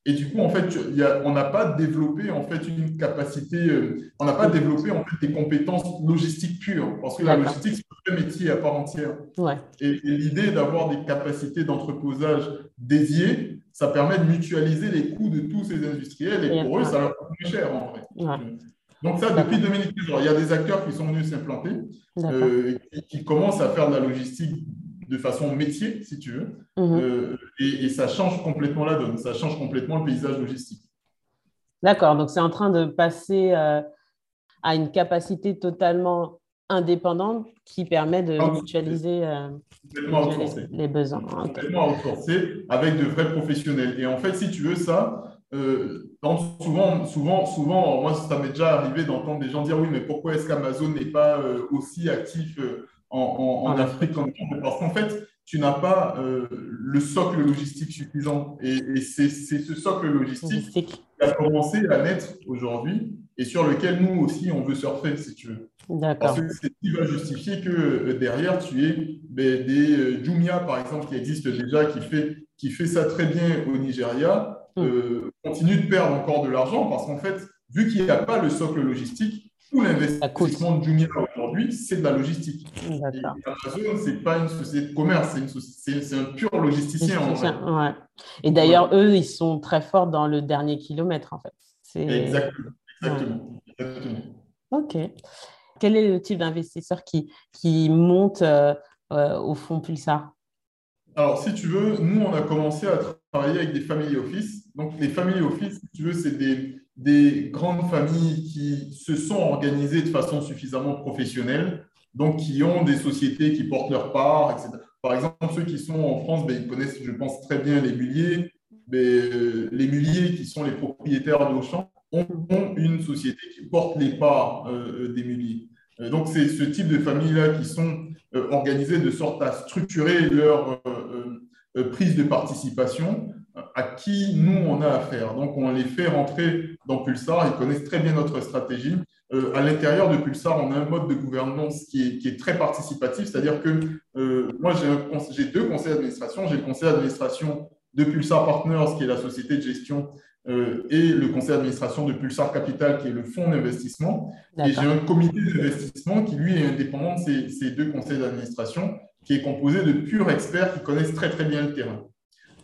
Et du coup, en fait, on n'a pas développé en fait une capacité, euh, on n'a pas développé en fait des compétences logistiques pures, parce que la logistique c'est un métier à part entière. Ouais. Et, l'idée d'avoir des capacités d'entreposage dédiées, ça permet de mutualiser les coûts de tous ces industriels, et, pour eux, ça leur coûte plus cher en vrai. Donc ça, depuis 2015, il y a des acteurs qui sont venus s'implanter, euh, qui, qui commencent à faire de la logistique de façon métier, si tu veux. Mhm. Euh, et, ça change complètement la donne, ça change complètement le paysage logistique. D'accord, donc c'est en train de passer euh, à une capacité totalement indépendante qui permet de mutualiser, euh, les, besoins. Complètement outsourcé avec de vrais professionnels. Et en fait, si tu veux ça, souvent, souvent, souvent, moi, ça m'est déjà arrivé d'entendre des gens dire oui, mais pourquoi est-ce qu'Amazon n'est pas aussi actif en, Afrique Parce qu'en fait, tu n'as pas euh, le socle logistique suffisant. Et, c'est ce socle logistique, qui a commencé à naître aujourd'hui et sur lequel nous aussi, on veut surfer, si tu veux. Parce que c'est ce qui va justifier que euh, derrière, tu aies ben, des euh, Jumia, par exemple, qui existent déjà, qui fait, qui fait ça très bien au Nigeria, mm. continue de perdre encore de l'argent parce qu'en fait, vu qu'il n'y a pas le socle logistique, tout l'investissement de Jumia aujourd'hui, c'est de la logistique. Amazon, ce n'est pas une société de commerce, c'est un pur logisticien. Et d'ailleurs, eux, ils sont très forts dans le dernier kilomètre, en fait. Exactement. Exactement. OK. Quel est le type d'investisseur qui, qui monte euh, euh, au fond Pulsar? Alors, si tu veux, nous, on a commencé à travailler avec des family office. Donc, les family office, si tu veux, c'est des, des grandes familles qui se sont organisées de façon suffisamment professionnelle, donc qui ont des sociétés qui portent leur part, etc. Par exemple, ceux qui sont en France, ben, ils connaissent, je pense, très bien les muliers. Ben, les muliers, qui sont les propriétaires d'Auchan, ont, ont une société qui porte les parts euh, des muliers. Euh, donc, c'est ce type de familles-là qui sont euh, organisées de sorte à structurer leur prise de participation à qui nous, on a affaire. Donc, on les fait rentrer dans Pulsar, ils connaissent très bien notre stratégie. Euh, à l'intérieur de Pulsar, on a un mode de gouvernance qui est, très participatif, c'est-à-dire que euh, moi, j'ai deux conseils d'administration. J'ai le conseil d'administration de Pulsar Partners, qui est la société de gestion, euh, et le conseil d'administration de Pulsar Capital, qui est le fonds d'investissement. Et j'ai un comité d'investissement qui, lui, est indépendant de ces deux conseils d'administration, qui est composé de purs experts qui connaissent très, très bien le terrain.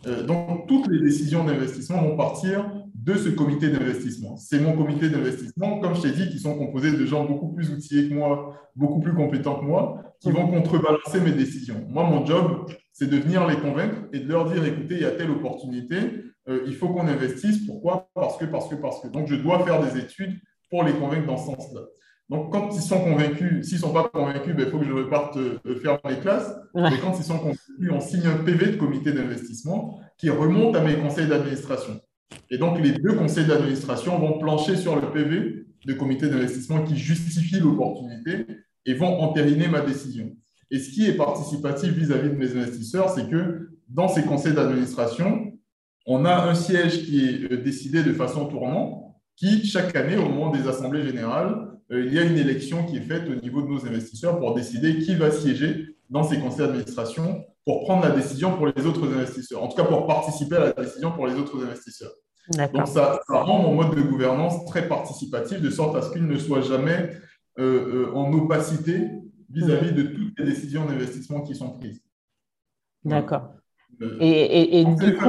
Euh, donc, toutes les décisions d'investissement vont partir de ce comité d'investissement. C'est mon comité d'investissement, comme je t'ai dit, qui sont composés de gens beaucoup plus outillés que moi, beaucoup plus compétents que moi, qui vont contrebalancer mes décisions. Moi, mon job, c'est de venir les convaincre et de leur dire, écoutez, il y a telle opportunité, euh, il faut qu'on investisse. Pourquoi? Parce que, parce que, parce que. Donc, je dois faire des études pour les convaincre dans ce sens-là. Donc, quand ils sont convaincus, s'ils ne sont pas convaincus, ben, il faut que je reparte euh, faire les classes. Et quand ils sont convaincus, on signe un PV de comité d'investissement qui remonte à mes conseils d'administration. Et donc, les deux conseils d'administration vont plancher sur le PV de comité d'investissement qui justifie l'opportunité et vont entériner ma décision. Et ce qui est participatif vis-à-vis -vis de mes investisseurs, c'est que dans ces conseils d'administration, on a un siège qui est euh, décidé de façon tournante, qui, chaque année, au moment des assemblées générales, il y a une élection qui est faite au niveau de nos investisseurs pour décider qui va siéger dans ces conseils d'administration pour prendre la décision pour les autres investisseurs, en tout cas pour participer à la décision pour les autres investisseurs. Donc ça, rend mon mode de gouvernance très participatif, de sorte à ce qu'il ne soit jamais euh, euh, en opacité vis-à-vis de toutes les décisions d'investissement qui sont prises. D'accord. et, du coup...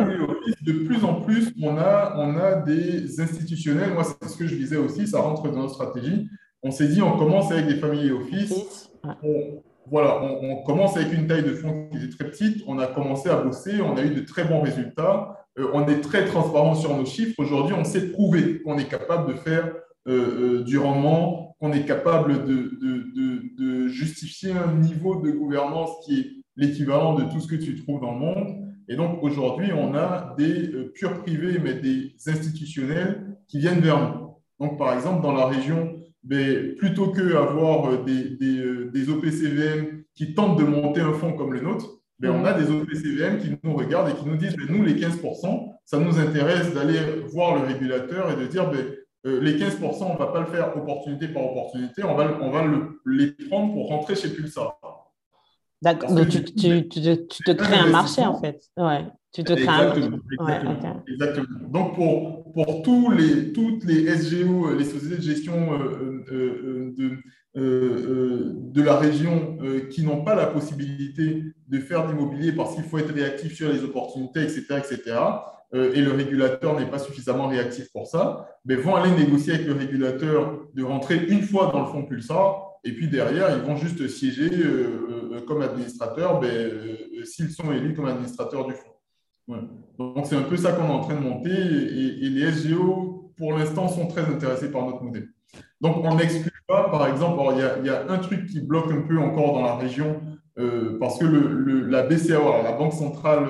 de plus en plus, on a, on a des institutionnels. Moi, c'est ce que je disais aussi, ça rentre dans notre stratégie on s'est dit, on commence avec des familles office. On, voilà, on, commence avec une taille de fonds qui est très petite. On a commencé à bosser, on a eu de très bons résultats. Euh, on est très transparent sur nos chiffres. Aujourd'hui, on sait prouver qu'on est capable de faire euh, euh, du rendement, qu'on est capable de, de, justifier un niveau de gouvernance qui est l'équivalent de tout ce que tu trouves dans le monde. Et donc, aujourd'hui, on a des purs privés, mais des institutionnels qui viennent vers nous. Donc, par exemple, dans la région, ben, plutôt qu'avoir des, des, des OPCVM qui tentent de monter un fonds comme le nôtre, ben, on a des OPCVM qui nous regardent et qui nous disent, ben, nous, les 15%, ça nous intéresse d'aller voir le régulateur et de dire, ben, euh, les 15%, on ne va pas le faire opportunité par opportunité, on va, on va les prendre pour rentrer chez Pulsar. D'accord, donc tu, tu, tu, te crées un marché en fait. Ouais. Tu te crées exactement, un exactement, exactement. Donc pour, pour tous les, toutes les SGO, les sociétés de gestion euh, euh, de, de la région qui n'ont pas la possibilité de faire d'immobilier parce qu'il faut être réactif sur les opportunités, etc., etc., euh, et le régulateur n'est pas suffisamment réactif pour ça, mais vont aller négocier avec le régulateur de rentrer une fois dans le fonds Pulsar, et puis derrière, ils vont juste siéger euh, euh, comme administrateur ben, s'ils sont élus comme administrateurs du fonds. Donc, c'est un peu ça qu'on est en train de monter, et, les SGO, pour l'instant, sont très intéressés par notre modèle. Donc, on n'exclut pas, par exemple, il y, a un truc qui bloque un peu encore dans la région, parce que le, la BCAO, la Banque centrale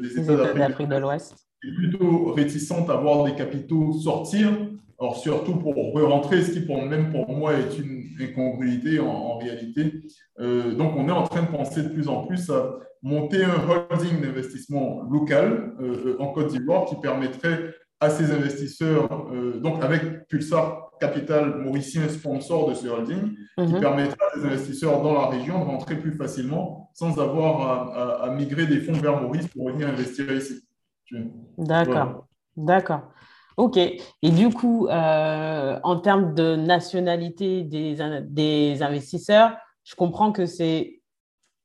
des États d'Afrique de l'Ouest, est plutôt réticente à voir des capitaux sortir. Alors, surtout pour re-rentrer, ce qui, pour, même pour moi, est une incongruité en, réalité. Euh, donc, on est en train de penser de plus en plus à monter un holding d'investissement local euh, en Côte d'Ivoire qui permettrait à ces investisseurs, euh, donc avec Pulsar Capital mauricien sponsor de ce holding, qui mhm. permettra à ces investisseurs dans la région de rentrer plus facilement sans avoir à migrer des fonds vers Maurice pour venir investir ici. D'accord, d'accord. Ok. Et du coup, euh, en termes de nationalité des, des, investisseurs, je comprends que c'est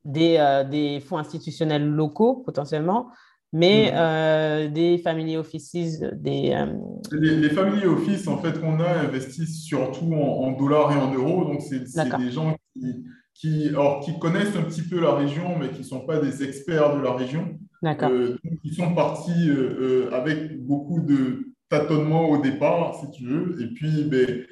des, euh, des, fonds institutionnels locaux potentiellement, mais mm. euh, des family offices, des... Les, family offices, en fait, qu'on a investissent surtout en, dollars et en euros. Donc, c'est des gens qui, qui, qui connaissent un petit peu la région, mais qui ne sont pas des experts de la région. D'accord. Euh, ils sont partis avec beaucoup de tâtonnements au départ, si tu veux. Et puis, ben,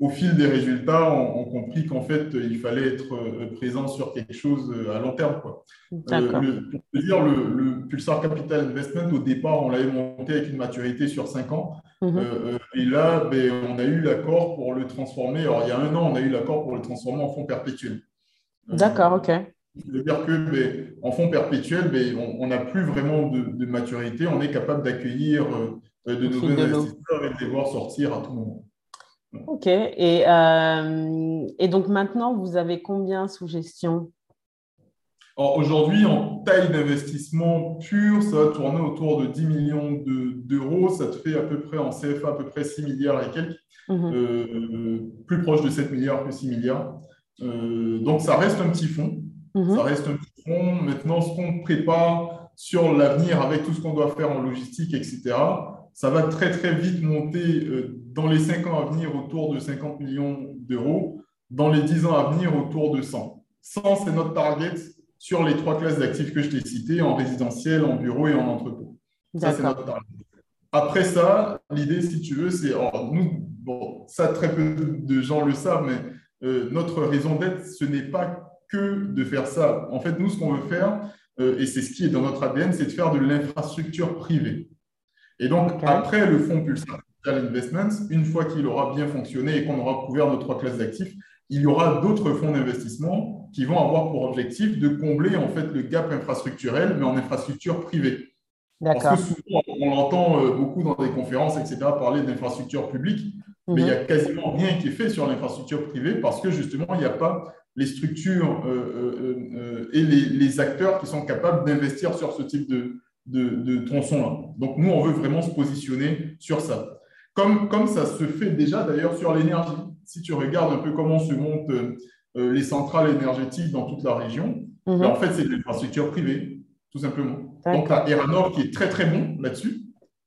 au fil des résultats, on, a compris qu'en fait, il fallait être présent sur quelque chose à long terme. Quoi. Le, pour te dire, le, Pulsar Capital Investment, au départ, on l'avait monté avec une maturité sur 5 ans. Mhm. et là, ben, on a eu l'accord pour le transformer. Alors, il y a un an, on a eu l'accord pour le transformer en fonds perpétuel. D'accord, OK. C'est-à-dire que, ben, en fonds perpétuel, ben, on n'a plus vraiment de, maturité. On est capable d'accueillir euh, de nouveaux investisseurs et de les voir sortir à tout moment. OK. Et, euh, et donc maintenant, vous avez combien sous gestion Aujourd'hui, en taille d'investissement pur, ça va tourner autour de 10 millions d'euros. ça te fait à peu près en CFA à peu près 6 milliards et quelques, mhm. euh, plus proche de 7 milliards que 6 milliards. donc, ça reste un petit fonds. Mhm. Ça reste un petit fonds. Maintenant, ce qu'on prépare sur l'avenir avec tout ce qu'on doit faire en logistique, etc., ça va très, très vite monter euh, dans les 5 ans à venir autour de 50 millions d'euros, dans les 10 ans à venir autour de 100. 100, c'est notre target sur les trois classes d'actifs que je t'ai citées, en résidentiel, en bureau et en entrepôt. Ça, c'est notre target. Après ça, l'idée, si tu veux, c'est, nous, bon, ça, très peu de gens le savent, mais euh, notre raison d'être, ce n'est pas que de faire ça. En fait, nous, ce qu'on veut faire, euh, et c'est ce qui est dans notre ADN, c'est de faire de l'infrastructure privée. Et donc, après le fonds Pulsar Investments, une fois qu'il aura bien fonctionné et qu'on aura couvert nos trois classes d'actifs, il y aura d'autres fonds d'investissement qui vont avoir pour objectif de combler en fait le gap infrastructurel, mais en infrastructure privée. Parce que souvent, on entend euh, beaucoup dans des conférences, etc., parler d'infrastructure publique, mais il n'y a mhm. quasiment rien qui est fait sur l'infrastructure privée parce que justement, il n'y a pas les structures euh, euh, euh, et les, acteurs qui sont capables d'investir sur ce type de, de, tronçon-là. Donc, nous, on veut vraiment se positionner sur ça. Comme, comme ça se fait déjà d'ailleurs sur l'énergie. Si tu regardes un peu comment se montent les centrales énergétiques dans toute la région, mhm. ben, en fait, c'est de l'infrastructure privée, tout simplement. Donc, tu as Eranov qui est très, très bon là-dessus.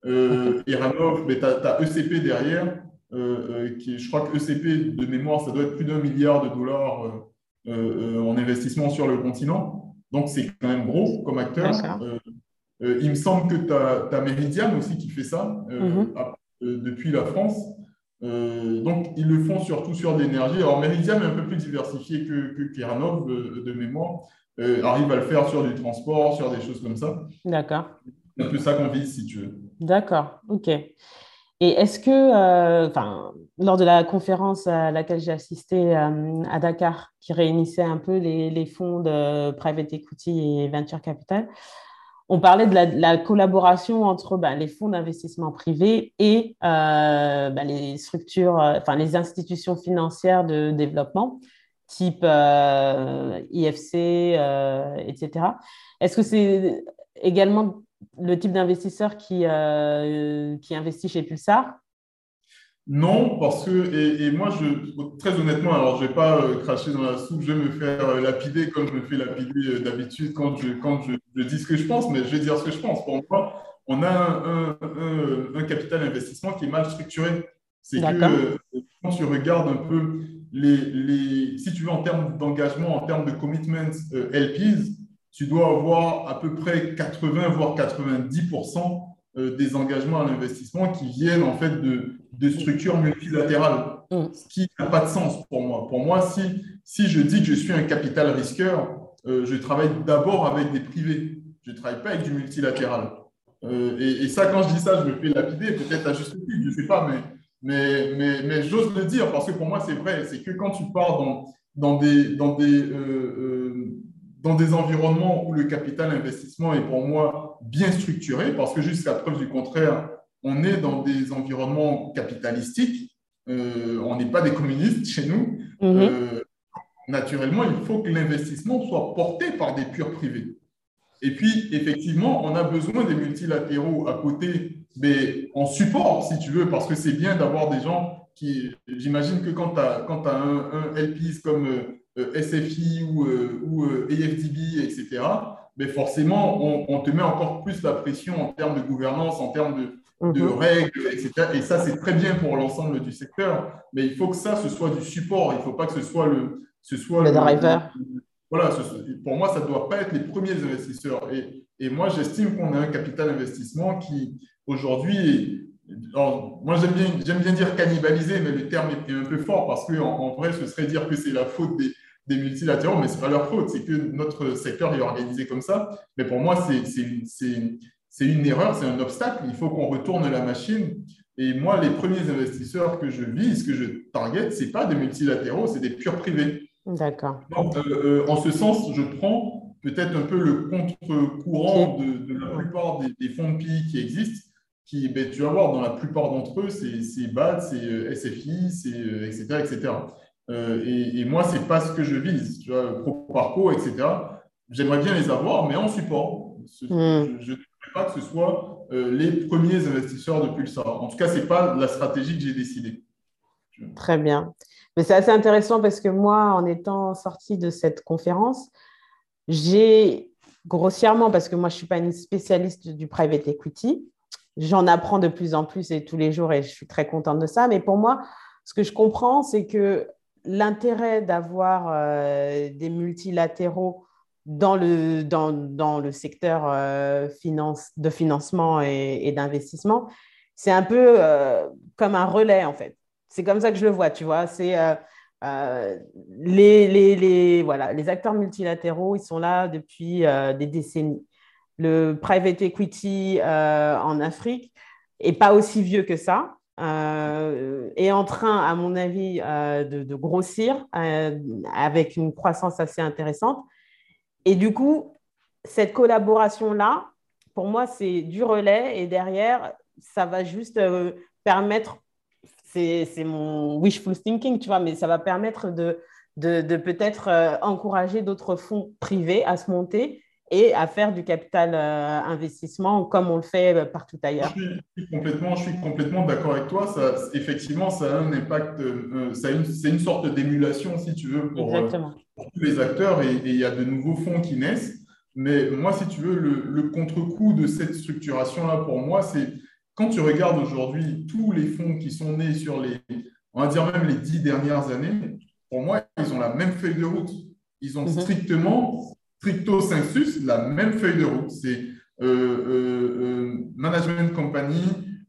Euh, Eranov, tu as, ECP derrière, qui, je crois que ECP, de mémoire, ça doit être plus d'un milliard de dollars euh, euh, en investissement sur le continent. Donc, c'est quand même gros comme acteur. Euh, il me semble que tu as, as, Meridian aussi qui fait ça mhm. depuis la France. donc, ils le font surtout sur l'énergie. Alors, Meridian est un peu plus diversifié que, que Keranov de mémoire. arrive à le faire sur du transport, sur des choses comme ça. D'accord. C'est un peu ça qu'on vise, si tu veux. D'accord, ok. Et est-ce que, enfin, lors de la conférence à laquelle j'ai assisté à Dakar, qui réunissait un peu les, les, fonds de private equity et venture capital, on parlait de la, collaboration entre bah, les fonds d'investissement privés et euh, bah, les structures, euh, enfin les institutions financières de développement, type euh, IFC, etc. Est-ce que c'est également le type d'investisseur qui, qui investit chez Pulsar? Non, parce que, et, moi, je, très honnêtement, alors je ne vais pas cracher dans la soupe, je vais me faire lapider comme je me fais lapider d'habitude quand, je, quand je, dis ce que je pense, mais je vais dire ce que je pense. Pour moi, on a un, un, capital investissement qui est mal structuré. C'est que quand tu regardes un peu les, les, si tu veux, en termes d'engagement, en termes de commitments LPs, tu dois avoir à peu près 80 voire 90% des engagements à l'investissement qui viennent en fait de, de structures multilatérales, mm. ce qui n'a pas de sens pour moi. Pour moi, si, si je dis que je suis un capital risqueur, euh, je travaille d'abord avec des privés. Je ne travaille pas avec du multilatéral. Euh, et, ça, quand je dis ça, je me fais lapider, peut-être à juste titre, je ne sais pas, mais, mais, mais, mais j'ose le dire parce que pour moi, c'est vrai. C'est que quand tu pars dans, dans, des, dans, des, euh, dans des environnements où le capital investissement est pour moi bien structuré, parce que jusqu'à preuve du contraire, on est dans des environnements capitalistiques, euh, on n'est pas des communistes chez nous. Mhm. Euh, naturellement, il faut que l'investissement soit porté par des purs privés. Et puis, effectivement, on a besoin des multilatéraux à côté, mais en support, si tu veux, parce que c'est bien d'avoir des gens qui, j'imagine que quand tu as, as, un, un LPs comme euh, SFI ou, ou AFDB, etc., mais forcément, on, on, te met encore plus la pression en termes de gouvernance, en termes de, de mhm. règles, etc. Et ça, c'est très bien pour l'ensemble du secteur, mais il faut que ça, ce soit du support. Il ne faut pas que ce soit le, ce soit le, driver. voilà, pour moi, ça ne doit pas être les premiers investisseurs. Et, et moi, j'estime qu'on a un capital investissement qui, aujourd'hui, moi, j'aime bien, j'aime bien dire cannibaliser, mais le terme est un peu fort parce qu'en en, vrai, ce serait dire que c'est la faute des, des multilatéraux, mais ce n'est pas leur faute, c'est que notre secteur est organisé comme ça. Mais pour moi, c'est c'est une erreur, c'est un obstacle. Il faut qu'on retourne la machine. Et moi, les premiers investisseurs que je vise, que je target, ce n'est pas des multilatéraux, c'est des purs privés. D'accord. Euh, euh, en ce sens, je prends peut-être un peu le contre-courant de, la plupart des, fonds de PI qui existent, qui, ben, tu vas voir, dans la plupart d'entre eux, c'est BAD, c'est euh, SFI, c'est, etc. etc. et, moi, ce n'est pas ce que je vise. Tu vois, pro etc. J'aimerais bien les avoir, mais en support. Hmm. Je, pas que ce soit euh, les premiers investisseurs de Pulsar. En tout cas, ce n'est pas la stratégie que j'ai décidée. Très bien. Mais c'est assez intéressant parce que moi, en étant sortie de cette conférence, j'ai grossièrement, parce que moi, je ne suis pas une spécialiste du private equity, j'en apprends de plus en plus et tous les jours et je suis très contente de ça. Mais pour moi, ce que je comprends, c'est que l'intérêt d'avoir euh, des multilatéraux dans le, dans, dans le secteur euh, de financement et, d'investissement, c'est un peu euh, comme un relais, en fait. C'est comme ça que je le vois, tu vois. C'est euh, les, les, les, voilà, les acteurs multilatéraux, ils sont là depuis des décennies. Le private equity en Afrique est pas aussi vieux que ça. est en train, à mon avis, de, grossir avec une croissance assez intéressante. Et du coup, cette collaboration-là, pour moi, c'est du relais et derrière, ça va juste euh, permettre, c'est mon wishful thinking, tu vois, mais ça va permettre de, de, peut-être euh, encourager d'autres fonds privés à se monter et à faire du capital euh, investissement comme on le fait partout ailleurs. Je suis complètement, je suis complètement d'accord avec toi. Ça, effectivement, ça a un impact, c'est une sorte d'émulation, si tu veux, pour tous les acteurs et, il y a de nouveaux fonds qui naissent. Mais moi, si tu veux, le, contre-coup de cette structuration-là, pour moi, c'est quand tu regardes aujourd'hui tous les fonds qui sont nés sur les, on va dire même les dix dernières années, pour moi, ils ont la même feuille de route. Ils ont mhm. strictement, stricto sensus, la même feuille de route. C'est euh, euh, euh, management company,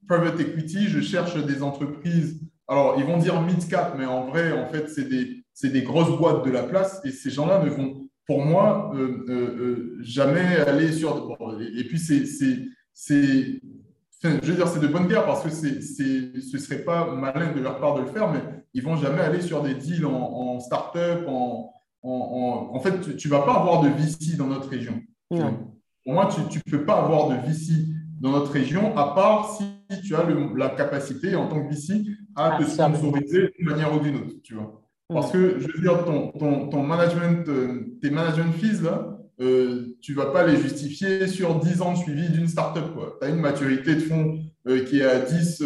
private equity, je cherche des entreprises. Alors, ils vont dire mid-cap, mais en vrai, en fait, c'est des c'est des grosses boîtes de la place et ces gens-là ne vont pour moi, jamais aller sur. et puis, c'est. Je veux dire, c'est de bonne guerre parce que c'est, ce ne serait pas malin de leur part de le faire, mais ils vont jamais aller sur des deals en, en start-up. En, en, en, fait, tu ne vas pas avoir de VC dans notre région. Pour moi, tu ne peux pas avoir de VC dans notre région, à part si tu as la capacité en tant que VC à te sponsoriser d'une manière ou d'une autre. Tu vois. Parce que, je veux dire, ton, ton, ton management, euh, tes management fees, là, euh, tu ne vas pas les justifier sur 10 ans de suivi d'une startup. Tu as une maturité de fonds euh, qui est à 10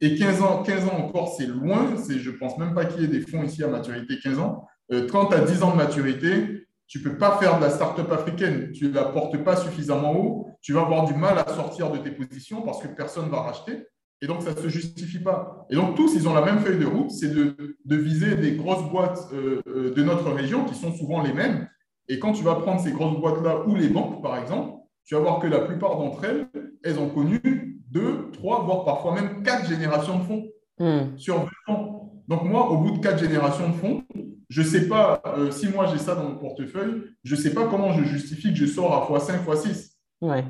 et 15 ans. 15 ans encore, c'est loin. Je ne pense même pas qu'il y ait des fonds ici à maturité 15 ans. quand tu as 10 ans de maturité, tu ne peux pas faire de la startup africaine. Tu ne la portes pas suffisamment haut. Tu vas avoir du mal à sortir de tes positions parce que personne ne va racheter. Et donc, ça ne se justifie pas. Et donc, tous, ils ont la même feuille de route, c'est de, viser des grosses boîtes euh, euh, de notre région qui sont souvent les mêmes. Et quand tu vas prendre ces grosses boîtes-là ou les banques, par exemple, tu vas voir que la plupart d'entre elles, elles ont connu deux, trois, voire parfois même quatre générations de fonds hmm. sur 20 ans. Donc, moi, au bout de quatre générations de fonds, je ne sais pas, euh, si moi j'ai ça dans mon portefeuille, je ne sais pas comment je justifie que je sors à x5, x6. Ouais.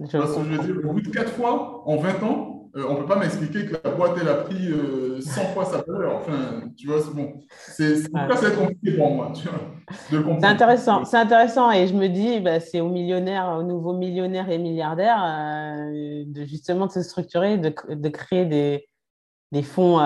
Je Parce que je veux dire, au bout de quatre fois, en 20 ans, euh, on ne peut pas m'expliquer que la boîte, elle a pris 100 euh, fois sa valeur. Enfin, tu vois, c'est bon. C'est compliqué pour moi, C'est intéressant, c'est intéressant. Et je me dis, bah, c'est aux millionnaires, aux nouveaux millionnaires et milliardaires euh, de justement de se structurer, de, de créer des, des fonds,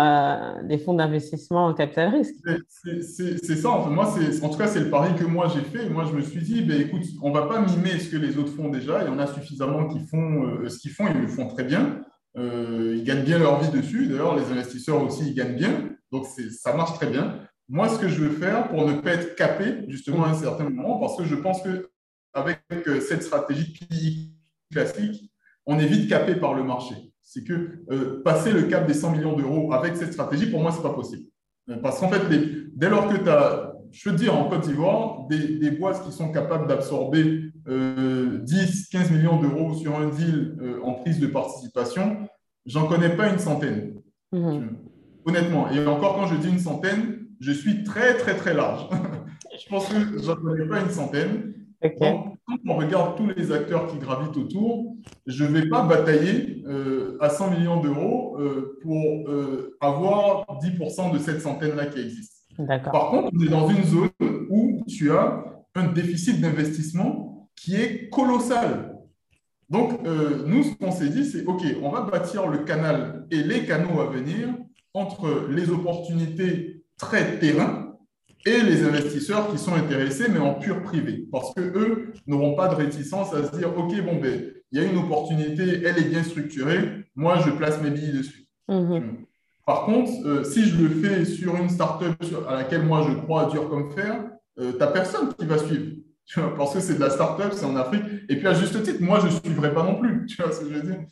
des fonds d'investissement en capital risque. C'est ça, en, fait. moi, en tout cas, c'est le pari que moi j'ai fait. Moi, je me suis dit, ben, écoute, on ne va pas mimer ce que les autres font déjà. Il y en a suffisamment qui font ce qu'ils font, ils le font très bien. Euh, ils gagnent bien leur vie dessus. D'ailleurs, les investisseurs aussi, ils gagnent bien. Donc, ça marche très bien. Moi, ce que je veux faire pour ne pas être capé, justement, à un certain moment, parce que je pense qu'avec euh, cette stratégie PI classique, on est vite capé par le marché. C'est que euh, passer le cap des 100 millions d'euros avec cette stratégie, pour moi, ce n'est pas possible. Parce qu'en fait, dès lors que tu as, je veux dire, en Côte d'Ivoire, des, des, boîtes qui sont capables d'absorber 10, euh, 15 millions d'euros sur un deal euh, en prise de participation, j'en connais pas une centaine. Mhm. Honnêtement. Et encore, quand je dis une centaine, je suis très, très, très large. je pense que j'en connais pas une centaine. quand on regarde tous les acteurs qui gravitent autour, je ne vais pas batailler euh, à 100 millions d'euros pour avoir 10% de cette centaine-là qui existe. Par contre, on est dans une zone où tu as un déficit d'investissement qui est colossal. Donc, euh, nous, ce qu'on s'est dit, c'est OK, on va bâtir le canal et les canaux à venir entre les opportunités très terrain et les investisseurs qui sont intéressés, mais en pur privé. Parce qu'eux n'auront pas de réticence à se dire OK, bon, ben, il y a une opportunité, elle est bien structurée, moi, je place mes billets dessus. Mhm. Par contre, euh, si je le fais sur une startup à laquelle moi je crois dur comme fer, euh, tu n'as personne qui va suivre parce que c'est de la start-up, c'est en Afrique. Et puis, à juste titre, moi, je ne suivrai pas non plus. Tu vois ce que je veux dire?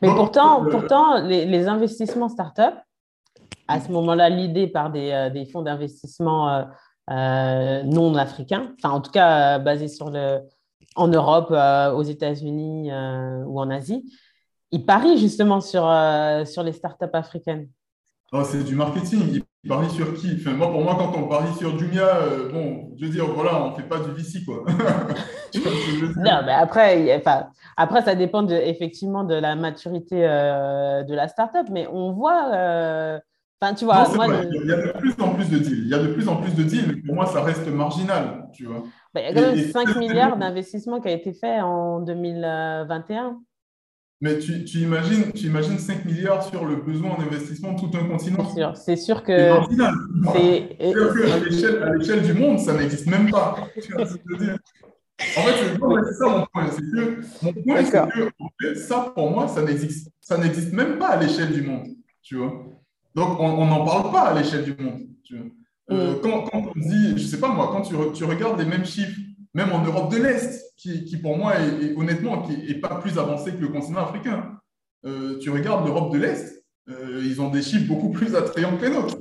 Mais pourtant, euh, pourtant les, investissements start-up, à ce moment-là, l'idée par des, euh, fonds d'investissement non africains, enfin, en tout cas, basés sur le, en Europe, aux États-Unis ou en Asie, ils parient justement sur, sur les start-up africaines. Oh, c'est du marketing. Il parie sur qui? Enfin, moi, Pour moi, quand on parie sur Jumia, euh, bon, je veux dire, voilà, on ne fait pas du VC, quoi. non, mais après, enfin, après, ça dépend de, effectivement de la maturité euh, de la startup, mais on voit. Euh, enfin, tu vois, moi, il y a de plus en plus de deals. Il y a de plus en plus de deals, mais pour moi, ça reste marginal, tu vois. Bah, il y a quand même 5 milliards d'investissements qui a été fait en 2021. Mais tu, tu, imagines, tu imagines 5 milliards sur le besoin d'investissement de tout un continent C'est sûr, c'est sûr que. C'est à l'échelle du monde, ça n'existe même pas. En fait, c'est ça mon point. C'est que, mon point, c'est que ça, pour moi, ça n'existe, ça n'existe même pas à l'échelle du monde. Tu vois Donc, on n'en parle pas à l'échelle du monde. Tu vois euh, mm. quand, quand, on dit, je ne sais pas moi, quand tu, tu regardes les mêmes chiffres même en Europe de l'Est, qui, pour moi, est, honnêtement, qui n'est pas plus avancé que le continent africain. Euh, tu regardes l'Europe de l'Est, euh, ils ont des chiffres beaucoup plus attrayants que les nôtres.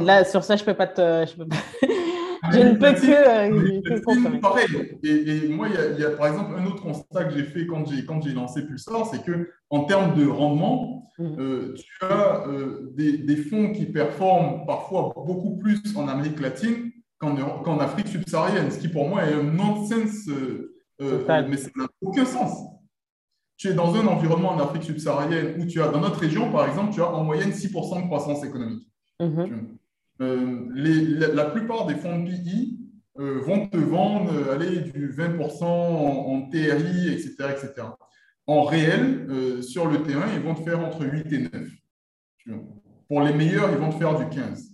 Là, sur ça, je peux pas te. Je, peux pas... je ne peux que, euh, Pareil. Et, moi, il y, a, par exemple un autre constat que j'ai fait quand j'ai quand j'ai lancé Pulsar, c'est que en termes de rendement, mmh. tu as des, des, fonds qui performent parfois beaucoup plus en Amérique latine qu'en Afrique subsaharienne, ce qui pour moi est un nonsense, mais ça n'a aucun sens. Tu es dans un environnement en Afrique subsaharienne où tu as, dans notre région, par exemple, tu as en moyenne 6% de croissance économique. Mm-hmm. la, plupart des fonds de PI vont te vendre aller du 20% en, en, TRI, etc., etc en réel, euh, sur le terrain, ils vont te faire entre 8 et 9. Pour les meilleurs, ils vont te faire du 15.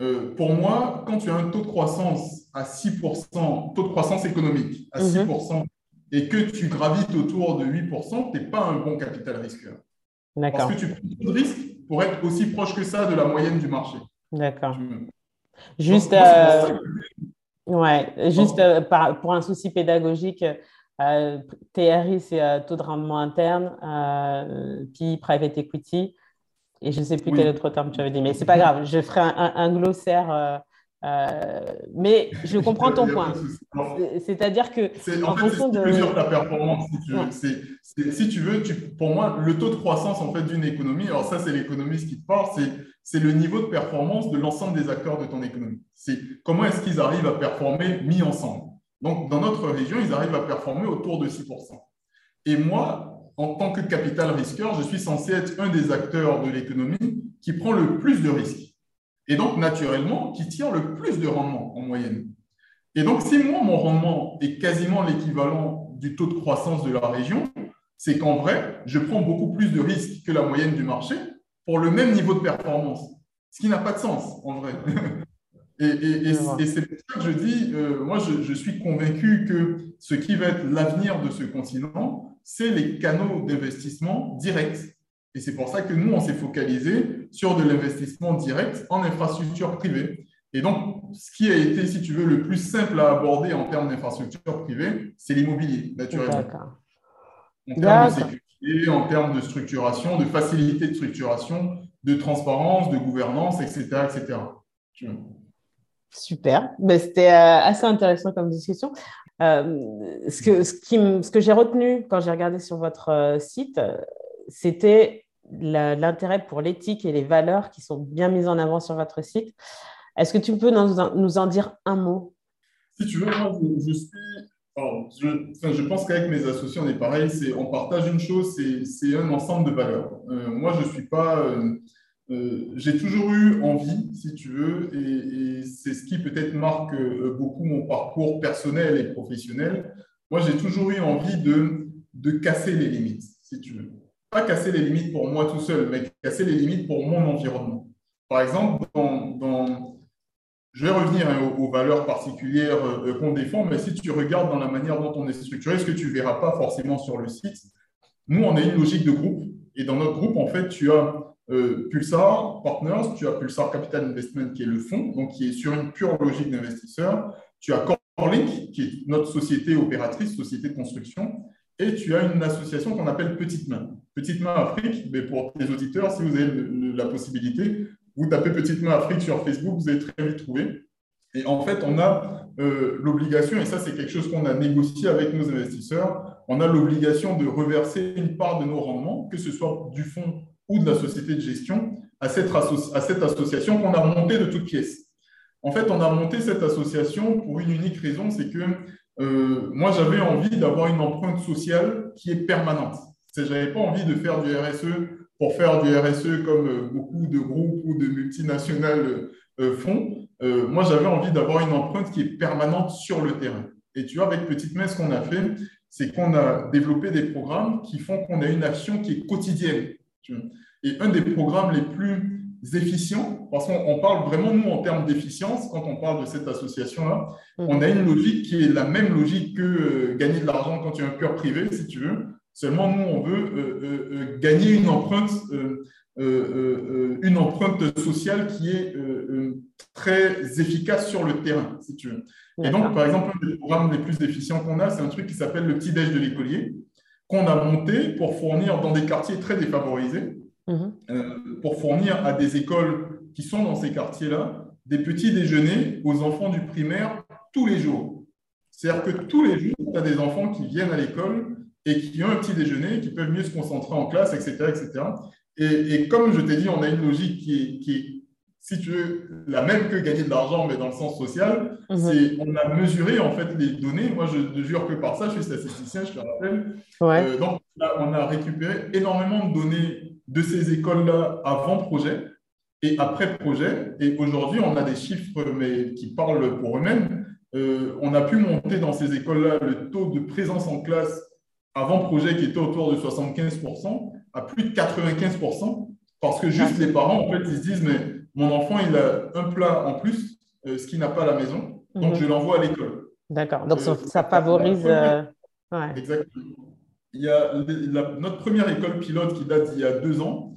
Euh, pour moi, quand tu as un taux de croissance à 6%, taux de croissance économique à 6%, mhm. et que tu gravites autour de 8%, tu n'es pas un bon capital risqueur. Parce que tu prends trop de risques pour être aussi proche que ça de la moyenne du marché. D'accord. Juste, euh, ouais, juste pour un souci pédagogique, euh, TRI, c'est euh, taux de rendement interne, euh, puis private equity. Et je ne sais plus quel autre terme tu avais dit, mais ce n'est pas grave, je ferai un, glossaire. mais je comprends ton point. C'est-à-dire que. En, fait, fonction de. mesure ta performance, si tu veux. si tu veux, pour moi, le taux de croissance en fait, d'une économie, alors ça, c'est l'économiste qui te parle, c'est le niveau de performance de l'ensemble des acteurs de ton économie. C'est comment est-ce qu'ils arrivent à performer mis ensemble. Donc, dans notre région, ils arrivent à performer autour de 6%. Et moi, en tant que capital risqueur, je suis censé être un des acteurs de l'économie qui prend le plus de risques. Et donc, naturellement, qui tire le plus de rendement en moyenne. Et donc, si moi, mon rendement est quasiment l'équivalent du taux de croissance de la région, c'est qu'en vrai, je prends beaucoup plus de risques que la moyenne du marché pour le même niveau de performance. Ce qui n'a pas de sens, en vrai. Et, c'est pour ça que je dis, euh, moi, je, suis convaincu que ce qui va être l'avenir de ce continent, c'est les canaux d'investissement directs. Et c'est pour ça que nous, on s'est focalisé sur de l'investissement direct en infrastructure privée. Et donc, ce qui a été, si tu veux, le plus simple à aborder en termes d'infrastructure privée, c'est l'immobilier, naturellement. En termes de sécurité, en termes de structuration, de facilité de structuration, de transparence, de gouvernance, etc. etc. Super. Ben, C'était euh, assez intéressant comme discussion. Euh, ce que, ce, qui, ce que j'ai retenu quand j'ai regardé sur votre euh, site, c'était l'intérêt pour l'éthique et les valeurs qui sont bien mises en avant sur votre site. Est-ce que tu peux nous en, dire un mot? Si tu veux, je, suis. je, je, pense qu'avec mes associés, on est pareil. on partage une chose, c'est un ensemble de valeurs. moi, je ne suis pas euh, j'ai toujours eu envie, si tu veux, et, c'est ce qui peut-être marque euh, beaucoup mon parcours personnel et professionnel. Moi, j'ai toujours eu envie de, de casser les limites, si tu veux. Pas casser les limites pour moi tout seul, mais casser les limites pour mon environnement. Par exemple, dans, je vais revenir hein, aux, valeurs particulières euh, qu'on défend, mais si tu regardes dans la manière dont on est structuré, ce que tu ne verras pas forcément sur le site, nous, on a une logique de groupe. Et dans notre groupe, en fait, tu as euh, Pulsar Partners, tu as Pulsar Capital Investment qui est le fonds, donc qui est sur une pure logique d'investisseur. Tu as Corelink qui est notre société opératrice, société de construction. Et tu as une association qu'on appelle Petite Main. Petite Main Afrique, mais pour tes auditeurs, si vous avez la possibilité, vous tapez Petite Main Afrique sur Facebook, vous allez très vite trouver. Et en fait, on a euh, l'obligation, et ça c'est quelque chose qu'on a négocié avec nos investisseurs, on a l'obligation de reverser une part de nos rendements, que ce soit du fonds ou de la société de gestion à cette, association qu'on a montée de toutes pièces. En fait, on a monté cette association pour une unique raison, c'est que euh, moi, j'avais envie d'avoir une empreinte sociale qui est permanente. Je n'avais pas envie de faire du RSE pour faire du RSE comme euh, beaucoup de groupes ou de multinationales euh, font. moi, j'avais envie d'avoir une empreinte qui est permanente sur le terrain. Et tu vois, avec Petite Messe, ce qu'on a fait, c'est qu'on a développé des programmes qui font qu'on a une action qui est quotidienne. Et un des programmes les plus efficients, parce qu'on parle vraiment, nous, en termes d'efficience, quand on parle de cette association-là, mhm. on a une logique qui est la même logique que euh, gagner de l'argent quand tu es un cœur privé, si tu veux. Seulement, nous, on veut euh, euh, gagner une empreinte, une empreinte sociale qui est très efficace sur le terrain, si tu veux. Et donc, par exemple, un des programmes les plus efficients qu'on a, c'est un truc qui s'appelle le petit-déj de l'écolier qu'on a monté pour fournir dans des quartiers très défavorisés, mhm. euh, pour fournir à des écoles qui sont dans ces quartiers-là des petits déjeuners aux enfants du primaire tous les jours. C'est-à-dire que tous les jours, tu as des enfants qui viennent à l'école et qui ont un petit déjeuner, qui peuvent mieux se concentrer en classe, etc. etc. Et, et comme je t'ai dit, on a une logique qui est, qui est si tu veux, la même que gagner de l'argent, mais dans le sens social. Mhm. C'est On a mesuré en fait les données. Moi, je ne jure que par ça, je suis statisticien, je te rappelle. Euh, donc, on a récupéré énormément de données de ces écoles-là avant projet et après projet. Et aujourd'hui, on a des chiffres mais, qui parlent pour eux-mêmes. Euh, on a pu monter dans ces écoles-là le taux de présence en classe avant projet qui était autour de 75% à plus de 95% parce que juste les parents, en fait, ils se disent, mais mon enfant, il a un plat en plus, euh, ce qu'il n'a pas à la maison, donc mhm. je l'envoie à l'école. D'accord, donc euh, ça favorise... Exactement. Il y a notre première école pilote qui date d'il y a deux ans,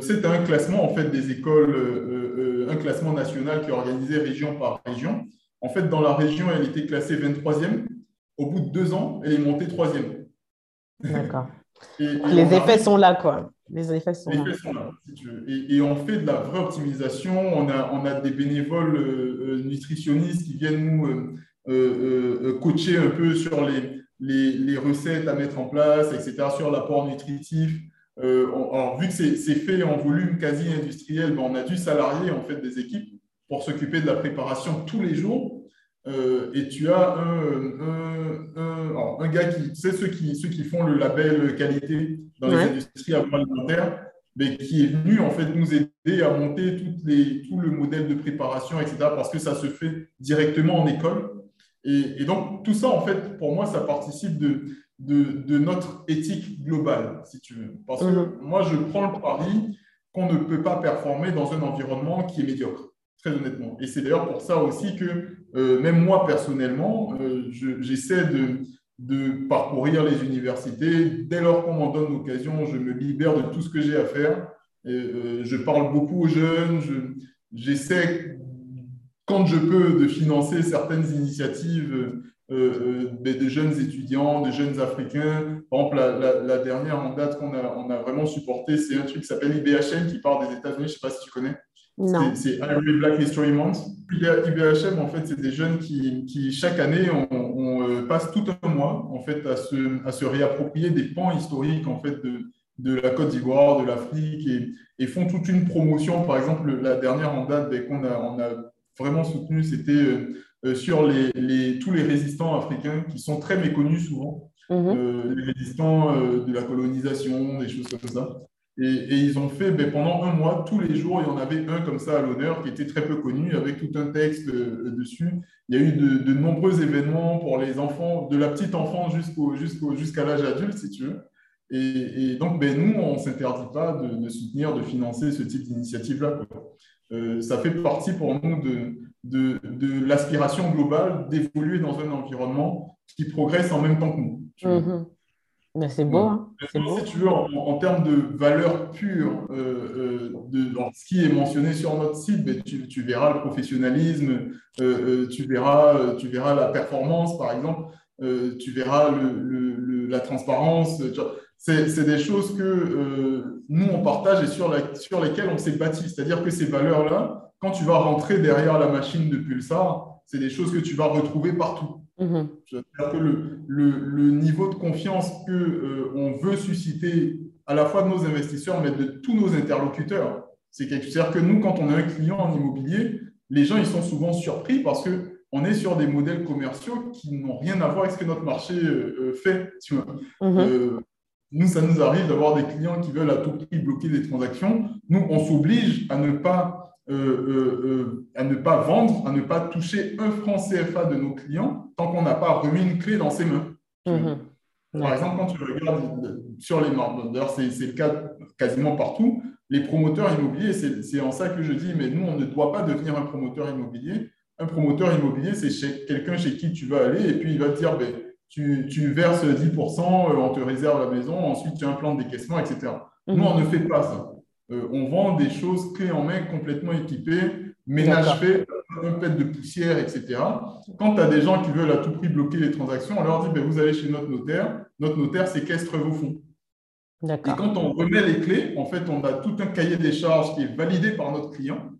c'était un classement en fait des écoles, un classement national qui est organisé région par région. En fait, dans la région, elle était classée 23e. Au bout de deux ans, elle est montée troisième. D'accord. les effets sont là, quoi. Les effets sont, là. Et, on fait de la vraie optimisation. On a, on a des bénévoles euh, euh, nutritionnistes qui viennent nous euh, coacher un peu sur les, les, recettes à mettre en place, etc., sur l'apport nutritif. alors, vu que c'est fait en volume quasi industriel, ben, on a dû salarier en fait des équipes pour s'occuper de la préparation tous les jours. Euh, et tu as un, un, un, gars qui, sais, ceux qui, ceux qui font le label qualité dans les industries agroalimentaires, mais qui est venu en fait nous aider à monter toutes les, tout le modèle de préparation, etc., parce que ça se fait directement en école. Et, et donc, tout ça, en fait, pour moi, ça participe de, de, de notre éthique globale, si tu veux. Parce que mhm. moi, je prends le pari qu'on ne peut pas performer dans un environnement qui est médiocre très honnêtement. Et c'est d'ailleurs pour ça aussi que euh, même moi personnellement, euh, j'essaie de, de, parcourir les universités. Dès lors qu'on m'en donne l'occasion, je me libère de tout ce que j'ai à faire. Euh, je parle beaucoup aux jeunes. J'essaie, quand je peux, de financer certaines initiatives des jeunes étudiants, des jeunes Africains. Par exemple, la, dernière en date qu'on a, vraiment supporté, c'est un truc qui s'appelle IBHM qui part des États-Unis. Je ne sais pas si tu connais. C'est Irish Black History Month. IBHM, en fait, c'est des jeunes qui, qui chaque année, on, euh, passe tout un mois en fait, à, se, à se réapproprier des pans historiques en fait, de, de la Côte d'Ivoire, de l'Afrique, et, et, font toute une promotion. Par exemple, la dernière en date ben, qu'on a, on a vraiment soutenu, c'était euh, euh, sur les, les, tous les résistants africains qui sont très méconnus souvent. Mm-hmm. les résistants de la colonisation, des choses comme ça. Et, ils ont fait, ben, pendant un mois, tous les jours, il y en avait un comme ça à l'honneur qui était très peu connu, avec tout un texte euh, dessus. Il y a eu de, nombreux événements pour les enfants, de la petite enfance jusqu'au, jusqu'à l'âge adulte, si tu veux. Et, donc, ben, nous, on ne s'interdit pas de, soutenir, de financer ce type d'initiative-là. Euh, ça fait partie pour nous de, de, l'aspiration globale d'évoluer dans un environnement qui progresse en même temps que nous. Mais c'est beau, hein Si tu veux, en, termes de valeur pure, euh, euh, de, ce qui est mentionné sur notre site, ben, tu, tu, verras le professionnalisme, euh, tu, verras, tu verras la performance, par exemple, tu verras le, le, la transparence. C'est des choses que nous, on partage et sur, la, sur lesquelles on s'est bâti. C'est-à-dire que ces valeurs-là, quand tu vas rentrer derrière la machine de Pulsar, c'est des choses que tu vas retrouver partout. Mhm. que le, le, niveau de confiance qu'on euh, on veut susciter à la fois de nos investisseurs, mais de tous nos interlocuteurs, c'est C'est-à-dire que nous, quand on a un client en immobilier, les gens ils sont souvent surpris parce qu'on est sur des modèles commerciaux qui n'ont rien à voir avec ce que notre marché euh, euh, fait. Tu vois. Mhm. nous, ça nous arrive d'avoir des clients qui veulent à tout prix bloquer des transactions. Nous, on s'oblige à ne pas euh, euh, euh, à ne pas vendre, à ne pas toucher un franc CFA de nos clients tant qu'on n'a pas remis une clé dans ses mains. Mhm. Par exemple, quand tu regardes sur les marques, d'ailleurs c'est le cas quasiment partout, les promoteurs immobiliers, c'est en ça que je dis, mais nous, on ne doit pas devenir un promoteur immobilier. Un promoteur immobilier, c'est quelqu'un chez qui tu vas aller et puis il va te dire, ben, tu, tu, verses 10%, on te réserve la maison, ensuite tu as un plan de décaissement, etc. Nous, mhm. on ne fait pas ça. Euh, on vend des choses clés en main complètement équipées, ménage fait, un pet de poussière, etc. Quand tu as des gens qui veulent à tout prix bloquer les transactions, on leur dit ben, vous allez chez notre notaire, notre notaire séquestre vos fonds. Et quand on remet les clés, en fait, on a tout un cahier des charges qui est validé par notre client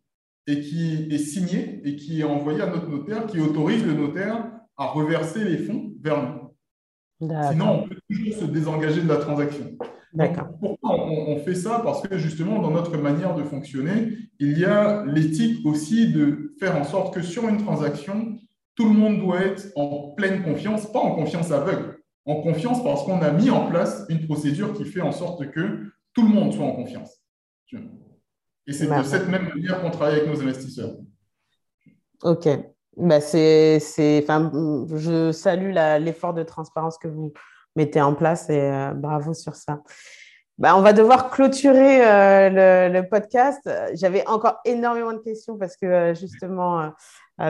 et qui est signé et qui est envoyé à notre notaire, qui autorise le notaire à reverser les fonds vers nous. Sinon, on peut toujours se désengager de la transaction. Pourquoi on, fait ça? Parce que justement, dans notre manière de fonctionner, il y a l'éthique aussi de faire en sorte que sur une transaction, tout le monde doit être en pleine confiance, pas en confiance aveugle, en confiance parce qu'on a mis en place une procédure qui fait en sorte que tout le monde soit en confiance. Et c'est de cette même manière qu'on travaille avec nos investisseurs. OK. Bah c'est, enfin, je salue l'effort de transparence que vous mettez en place et euh, bravo sur ça. Bah, on va devoir clôturer euh, le, podcast. J'avais encore énormément de questions parce que euh, justement,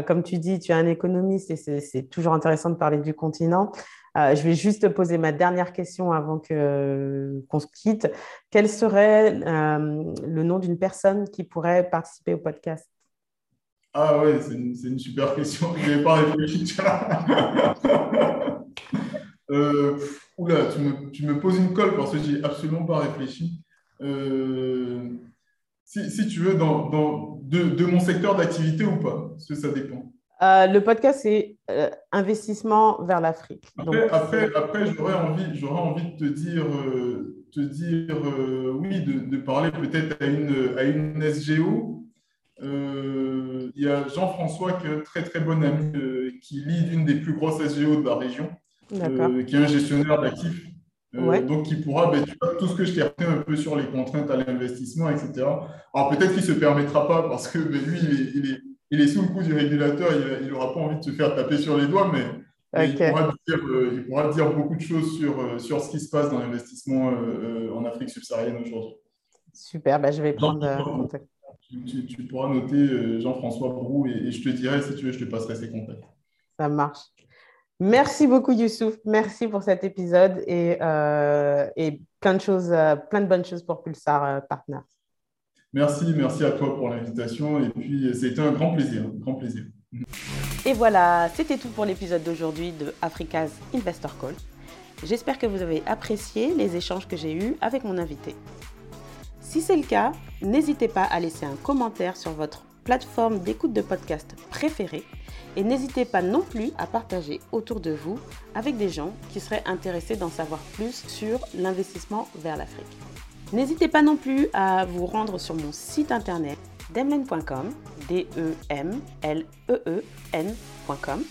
comme tu dis, tu es un économiste et c'est toujours intéressant de parler du continent. je vais juste te poser ma dernière question avant qu'on se quitte. Quel serait le nom d'une personne qui pourrait participer au podcast? Ah ouais, c'est une, super question. Je n'avais pas réfléchi. euh, oula, tu me, tu me, poses une colle parce que j'ai absolument pas réfléchi. Euh, si, si, tu veux, dans, dans de, de, mon secteur d'activité ou pas Parce que ça dépend. Euh, le podcast, c'est investissement vers l'Afrique. Après, après, après j'aurais envie, envie de te dire, te dire oui, de, de parler peut-être à une, à une SGO il y a Jean-François, qui est un très très bon ami, qui lead une des plus grosses SGO de la région, euh, qui est un gestionnaire d'actifs. Donc, qui pourra, ben, tu vois, tout ce que je t'ai retenu un peu sur les contraintes à l'investissement, etc. Alors, peut-être qu'il ne se permettra pas parce que ben, lui, il est, il, est, sous le coup du régulateur, il n'aura pas envie de se faire taper sur les doigts, mais il, pourra dire, il, pourra dire, beaucoup de choses sur, sur ce qui se passe dans l'investissement en Afrique subsaharienne aujourd'hui. Super, ben, je vais prendre contact tu, pourras noter euh, Jean-François Brou et, je te dirai, si tu veux, je te passerai ses contacts. Ça marche. Merci beaucoup, Youssouf. Merci pour cet épisode et, euh, et plein, de choses, euh, plein de bonnes choses pour Pulsar Partners. Merci, merci à toi pour l'invitation. Et puis, c'était un grand plaisir, un grand plaisir. Et voilà, c'était tout pour l'épisode d'aujourd'hui de Africa's Investor Call. J'espère que vous avez apprécié les échanges que j'ai eus avec mon invité. Si c'est le cas, n'hésitez pas à laisser un commentaire sur votre plateforme d'écoute de podcast préférée et n'hésitez pas non plus à partager autour de vous avec des gens qui seraient intéressés d'en savoir plus sur l'investissement vers l'Afrique. N'hésitez pas non plus à vous rendre sur mon site internet demlen.com, d e m l e e n.com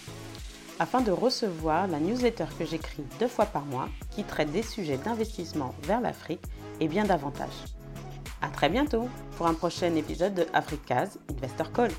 afin de recevoir la newsletter que j'écris deux fois par mois qui traite des sujets d'investissement vers l'Afrique et bien davantage. À très bientôt pour un prochain épisode de Africa's Investor Call.